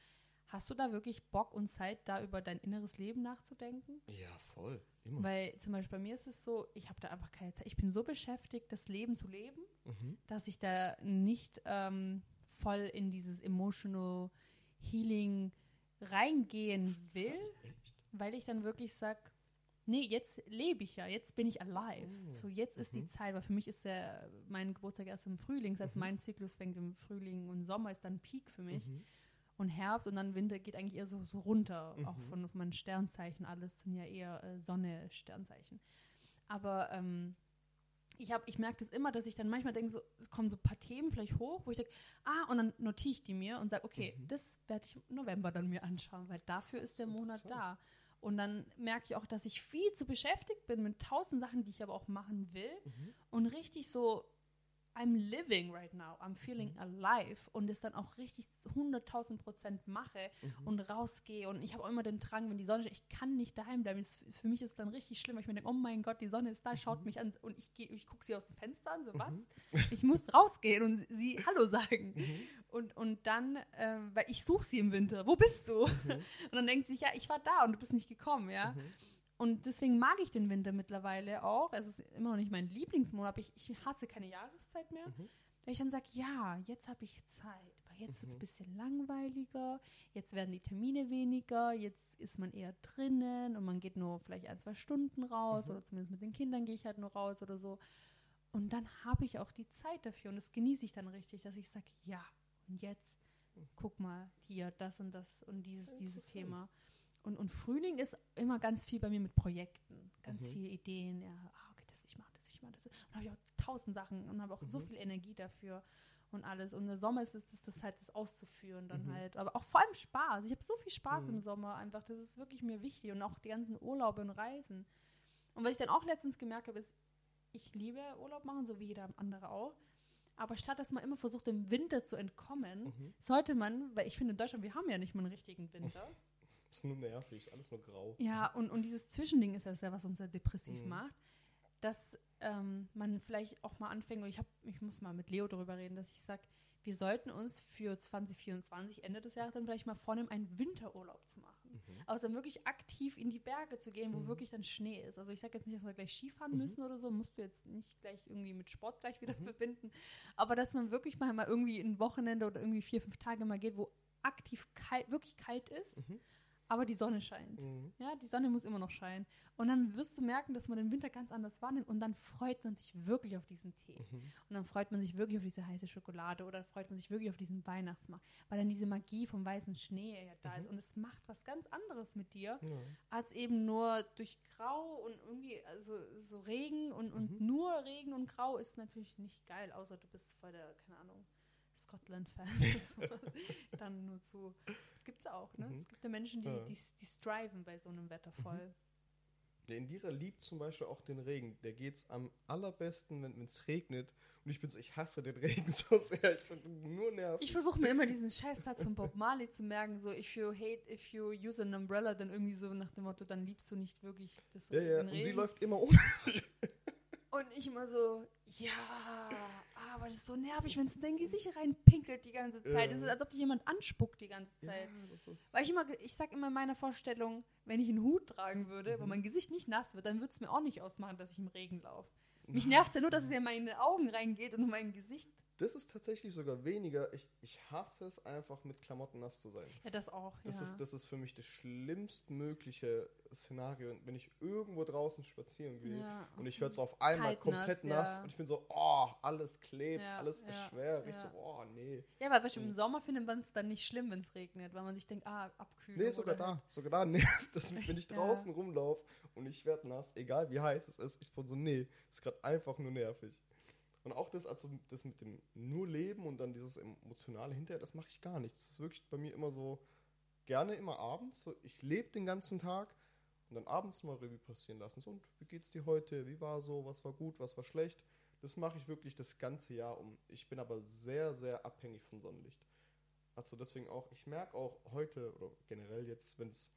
Hast du da wirklich Bock und Zeit, da über dein inneres Leben nachzudenken? Ja, voll. Immer. Weil zum Beispiel bei mir ist es so, ich habe da einfach keine Zeit. Ich bin so beschäftigt, das Leben zu leben, Mhm. dass ich da nicht ähm, voll in dieses emotional Healing reingehen will, echt? weil ich dann wirklich sage, nee, jetzt lebe ich ja, jetzt bin ich alive. Oh. So, jetzt ist die Mhm. Zeit, weil für mich ist ja mein Geburtstag erst im Frühling, das heißt, Mhm. mein Zyklus fängt im Frühling und Sommer ist dann Peak für mich. Und Herbst und dann Winter geht eigentlich eher so, so runter, auch Mhm. von, von meinen Sternzeichen. Alles sind ja eher äh, Sonne, Sternzeichen. Aber ähm, ich, hab- ich merke das immer, dass ich dann manchmal denke, so, es kommen so ein paar Themen vielleicht hoch, wo ich denke, ah, und dann notiere ich die mir und sage, okay, Mhm. das werde ich im November dann mir anschauen, weil dafür ist der Monat da. Und dann merke ich auch, dass ich viel zu beschäftigt bin mit tausend Sachen, die ich aber auch machen will Mhm. und richtig so, I'm living right now, I'm feeling Mhm. alive und es dann auch richtig 100.000 Prozent mache Mhm. und rausgehe und ich habe auch immer den Drang, wenn die Sonne steht, ich kann nicht daheim bleiben. Das, für mich ist es dann richtig schlimm, weil ich mir denke, oh mein Gott, die Sonne ist da, schaut Mhm. mich an und ich ich gucke sie aus dem Fenster an, so was? Mhm. Ich muss rausgehen und sie Hallo sagen. Mhm. Und, und dann, ähm, weil ich suche sie im Winter, wo bist du? <laughs> Und dann denkt sie sich, ja, ich war da und du bist nicht gekommen, ja. Mhm. Und deswegen mag ich den Winter mittlerweile auch. Es ist immer noch nicht mein Lieblingsmonat, aber ich, ich hasse keine Jahreszeit mehr. Mhm. Weil ich dann sage, ja, jetzt habe ich Zeit. Weil jetzt wird es ein bisschen langweiliger, jetzt werden die Termine weniger, jetzt ist man eher drinnen und man geht nur vielleicht ein, zwei Stunden raus Mhm. oder zumindest mit den Kindern gehe ich halt nur raus oder so. Und dann habe ich auch die Zeit dafür und das genieße ich dann richtig, dass ich sage, ja, und jetzt guck mal hier, das und das und dieses, dieses. Thema. Und, und Frühling ist immer ganz viel bei mir mit Projekten, ganz Mhm. viele Ideen. Ja, ah, okay, das will ich machen, das will ich machen. Das will. Und habe ich auch tausend Sachen und habe auch so Mhm. viel Energie dafür und alles. Und der Sommer ist es, das, das halt das auszuführen dann Mhm. halt. Aber auch vor allem Spaß. Ich habe so viel Spaß Mhm. im Sommer einfach. Das ist wirklich mir wichtig. Und auch die ganzen Urlaube und Reisen. Und was ich dann auch letztens gemerkt habe, ist, ich liebe Urlaub machen, so wie jeder andere auch. Aber statt dass man immer versucht, dem Winter zu entkommen, Mhm. sollte man, weil ich finde in Deutschland, wir haben ja nicht mal einen richtigen Winter. Ist nur nervig, ist alles nur grau. Ja, und, und dieses Zwischending ist das ja, was uns ja depressiv Mhm. macht, dass ähm, man vielleicht auch mal anfängt, und ich, hab, ich muss mal mit Leo darüber reden, dass ich sage, wir sollten uns für 2024, Ende des Jahres, dann vielleicht mal vornehmen, einen Winterurlaub zu machen. Mhm. Also dann wirklich aktiv in die Berge zu gehen, wo Mhm. wirklich dann Schnee ist. Also ich sage jetzt nicht, dass wir gleich Skifahren Mhm. müssen oder so, musst du jetzt nicht gleich irgendwie mit Sport gleich wieder verbinden. Aber dass man wirklich mal, mal irgendwie ein Wochenende oder irgendwie vier, fünf Tage mal geht, wo aktiv kalt, wirklich kalt ist, Mhm. Aber die Sonne scheint. Mhm. Ja, die Sonne muss immer noch scheinen. Und dann wirst du merken, dass man den Winter ganz anders wahrnimmt und dann freut man sich wirklich auf diesen Tee. Mhm. Und dann freut man sich wirklich auf diese heiße Schokolade oder freut man sich wirklich auf diesen Weihnachtsmarkt, weil dann diese Magie vom weißen Schnee ja da ist und es macht was ganz anderes mit dir, Ja. als eben nur durch Grau und irgendwie, also so Regen und, und nur Regen und Grau ist natürlich nicht geil, außer du bist voll der, keine Ahnung, Scotland-Fan oder <laughs> <laughs> sowas. Dann nur zu. Gibt's ja auch, ne? Mhm. Es gibt ja Menschen, die, Ja. Mhm. die, die striven bei so einem Wetter voll. Der Indira liebt zum Beispiel auch den Regen. Der geht's am allerbesten, wenn es regnet. Und ich bin so, ich hasse den Regen <laughs> so sehr. Ich finde ihn nur nervig. Ich versuche mir immer diesen Scheißsatz von Bob Marley zu merken, so if you hate, if you use an umbrella, dann irgendwie so nach dem Motto, dann liebst du nicht wirklich das ja, ja. den Und Regen. sie läuft immer ohne. Und ich immer so, ja, aber das ist so nervig, wenn es in dein Gesicht reinpinkelt die ganze Zeit. Ja. Das ist, als ob dich jemand anspuckt die ganze Ja, Zeit. ist. Weil ich immer, ich sag immer in meiner Vorstellung, wenn ich einen Hut tragen würde, Mhm. wo mein Gesicht nicht nass wird, dann würde es mir auch nicht ausmachen, dass ich im Regen laufe. Mich nervt ja nur, dass es in meine Augen reingeht und in mein Gesicht. Das ist tatsächlich sogar weniger. Ich, ich hasse es einfach, mit Klamotten nass zu sein. Ja, das auch. Das, ja. ist, das ist für mich das schlimmstmögliche Szenario, wenn ich irgendwo draußen spazieren gehe Ja, und ich werde so auf einmal Kaltnass, komplett nass ja. und ich bin so, oh, alles klebt, alles ist schwer. Ich ja. so, oh, nee. ja, weil im Sommer findet man es dann nicht schlimm, wenn es regnet, weil man sich denkt, ah, abkühlen. Nee, sogar da. Sogar da <laughs> nervt mich, wenn ich draußen rumlaufe und ich werde nass, egal wie heiß es ist. Ich bin so, nee, ist gerade einfach nur nervig. Und auch das, also das mit dem nur Leben und dann dieses Emotionale hinterher, das mache ich gar nicht. Das ist wirklich bei mir immer so, gerne immer abends. So, ich lebe den ganzen Tag und dann abends mal Revue passieren lassen. So, und wie geht's dir heute? Wie war so? Was war gut? Was war schlecht? Das mache ich wirklich das ganze Jahr um. Ich bin aber sehr, sehr abhängig von Sonnenlicht. Also deswegen auch, ich merke auch heute oder generell jetzt, wenn es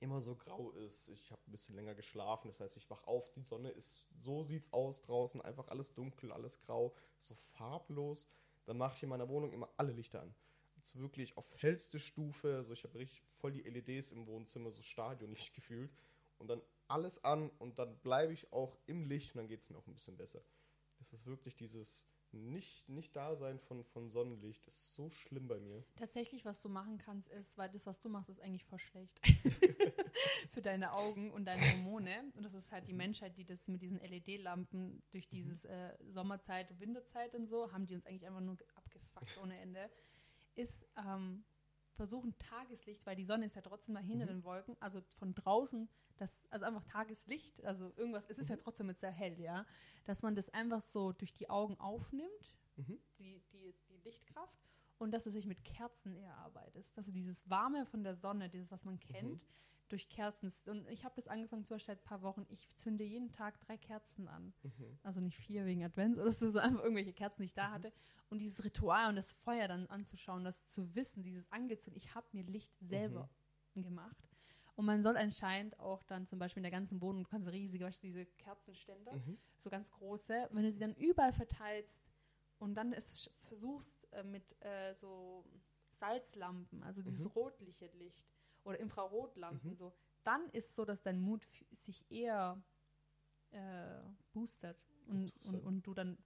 immer so grau ist, ich habe ein bisschen länger geschlafen, das heißt, ich wach auf, die Sonne ist, so sieht's aus draußen, einfach alles dunkel, alles grau, so farblos, dann mache ich in meiner Wohnung immer alle Lichter an. Jetzt wirklich auf hellste Stufe, also ich habe richtig voll die LEDs im Wohnzimmer, so Stadion nicht gefühlt. Und dann alles an und dann bleibe ich auch im Licht und dann geht es mir auch ein bisschen besser. Das ist wirklich dieses nicht, nicht Dasein von, von Sonnenlicht, das ist so schlimm bei mir. Tatsächlich, was du machen kannst, ist, weil das, was du machst, ist eigentlich voll schlecht. <laughs> <laughs> Für deine Augen und deine Hormone. Und das ist halt die Menschheit, die das mit diesen LED-Lampen durch dieses äh, Sommerzeit, Winterzeit und so, haben die uns eigentlich einfach nur ge- abgefuckt ohne Ende. Ist ähm, versuchen Tageslicht, weil die Sonne ist ja trotzdem mal hinter den Wolken, also von draußen, das, also einfach Tageslicht, also irgendwas, es ist ja trotzdem jetzt sehr hell, ja, dass man das einfach so durch die Augen aufnimmt, Mhm. die, die, die Lichtkraft und dass du sich mit Kerzen eher arbeitest. Dass du dieses Warme von der Sonne, dieses, was man kennt, durch Kerzen. Und ich habe das angefangen Beispiel seit ein paar Wochen. Ich zünde jeden Tag drei Kerzen an. Mhm. Also nicht vier wegen Advents oder so, <laughs> sondern einfach irgendwelche Kerzen, die ich da hatte. Und dieses Ritual und das Feuer dann anzuschauen, das zu wissen, dieses angezündet. Ich habe mir Licht selber gemacht. Und man soll anscheinend auch dann zum Beispiel in der ganzen Wohnung, du kannst riesige, weißt du, diese Kerzenständer, Mhm. so ganz große, wenn du sie dann überall verteilst und dann es versuchst äh, mit äh, so Salzlampen, also dieses Mhm. rotliche Licht oder Infrarotlampen, so, dann ist so, dass dein Mut sich eher äh, boostet und, und, und du dann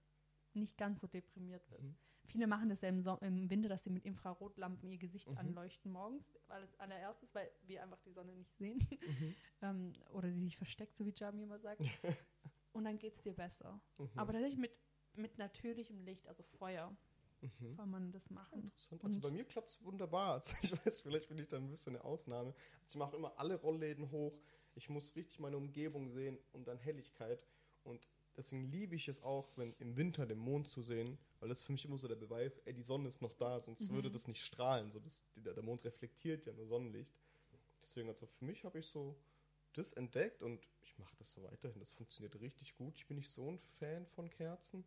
nicht ganz so deprimiert wirst. Mhm. Viele machen das ja im, Som im Winter, dass sie mit Infrarotlampen ihr Gesicht Mhm. anleuchten morgens, weil als allererstes, weil wir einfach die Sonne nicht sehen Mhm. <laughs> ähm, oder sie sich versteckt, so wie Jami immer sagt. <laughs> und dann geht es dir besser. Mhm. Aber tatsächlich mit, mit natürlichem Licht, also Feuer, Mhm. soll man das machen. Interessant. Also Und- bei mir klappt es wunderbar. <laughs> Also ich weiß, vielleicht bin ich da ein bisschen eine Ausnahme. Also ich mache immer alle Rollläden hoch. Ich muss richtig meine Umgebung sehen und dann Helligkeit. Und deswegen liebe ich es auch, wenn im Winter den Mond zu sehen, weil das ist für mich immer so der Beweis, ey, die Sonne ist noch da, sonst Mhm. würde das nicht strahlen. So, das, der, der Mond reflektiert ja nur Sonnenlicht. Deswegen, also für mich habe ich so das entdeckt und ich mache das so weiterhin. Das funktioniert richtig gut. Ich bin nicht so ein Fan von Kerzen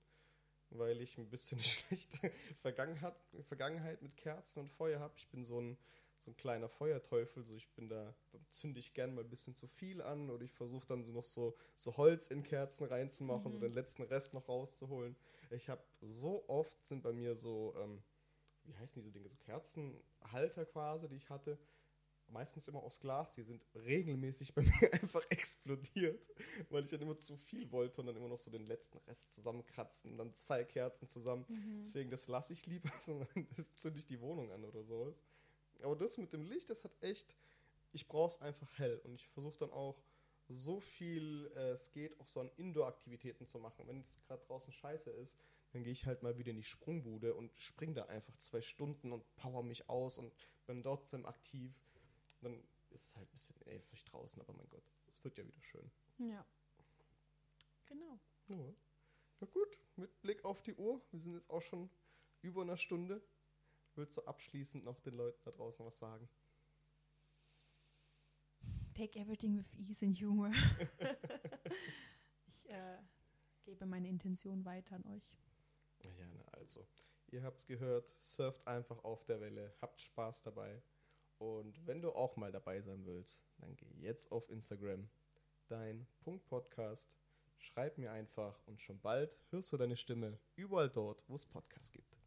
weil ich ein bisschen <laughs> schlechte Vergangenheit, Vergangenheit mit Kerzen und Feuer habe. Ich bin so ein, so ein kleiner Feuerteufel, so ich bin da, dann zünde ich gern mal ein bisschen zu viel an oder ich versuche dann so noch so, so Holz in Kerzen reinzumachen, so Mhm. den letzten Rest noch rauszuholen. Ich habe so oft sind bei mir so, ähm, wie heißen diese Dinge, so Kerzenhalter quasi, die ich hatte, meistens immer aus Glas, die sind regelmäßig bei <laughs> mir einfach explodiert, weil ich dann immer zu viel wollte und dann immer noch so den letzten Rest zusammenkratzen und dann zwei Kerzen zusammen. Mhm. Deswegen, das lasse ich lieber, <laughs> sondern zünde ich die Wohnung an oder sowas. Aber das mit dem Licht, das hat echt ich brauche es einfach hell. Und ich versuche dann auch so viel äh, es geht, auch so an Indoor-Aktivitäten zu machen. Wenn es gerade draußen scheiße ist, dann gehe ich halt mal wieder in die Sprungbude und spring da einfach zwei Stunden und power mich aus und bin dort aktiv. Dann ist es halt ein bisschen elfig draußen, aber mein Gott, es wird ja wieder schön. Ja. Genau. Ja. ja gut, mit Blick auf die Uhr, wir sind jetzt auch schon über einer Stunde. Würdest du abschließend noch den Leuten da draußen was sagen? Take everything with ease and humor. <laughs> ich äh, gebe meine Intention weiter an euch. Ja, na also. Ihr habt es gehört, surft einfach auf der Welle, habt Spaß dabei. Und wenn du auch mal dabei sein willst, dann geh jetzt auf Instagram, dein Punkt Podcast, schreib mir einfach und schon bald hörst du deine Stimme überall dort, wo es Podcasts gibt.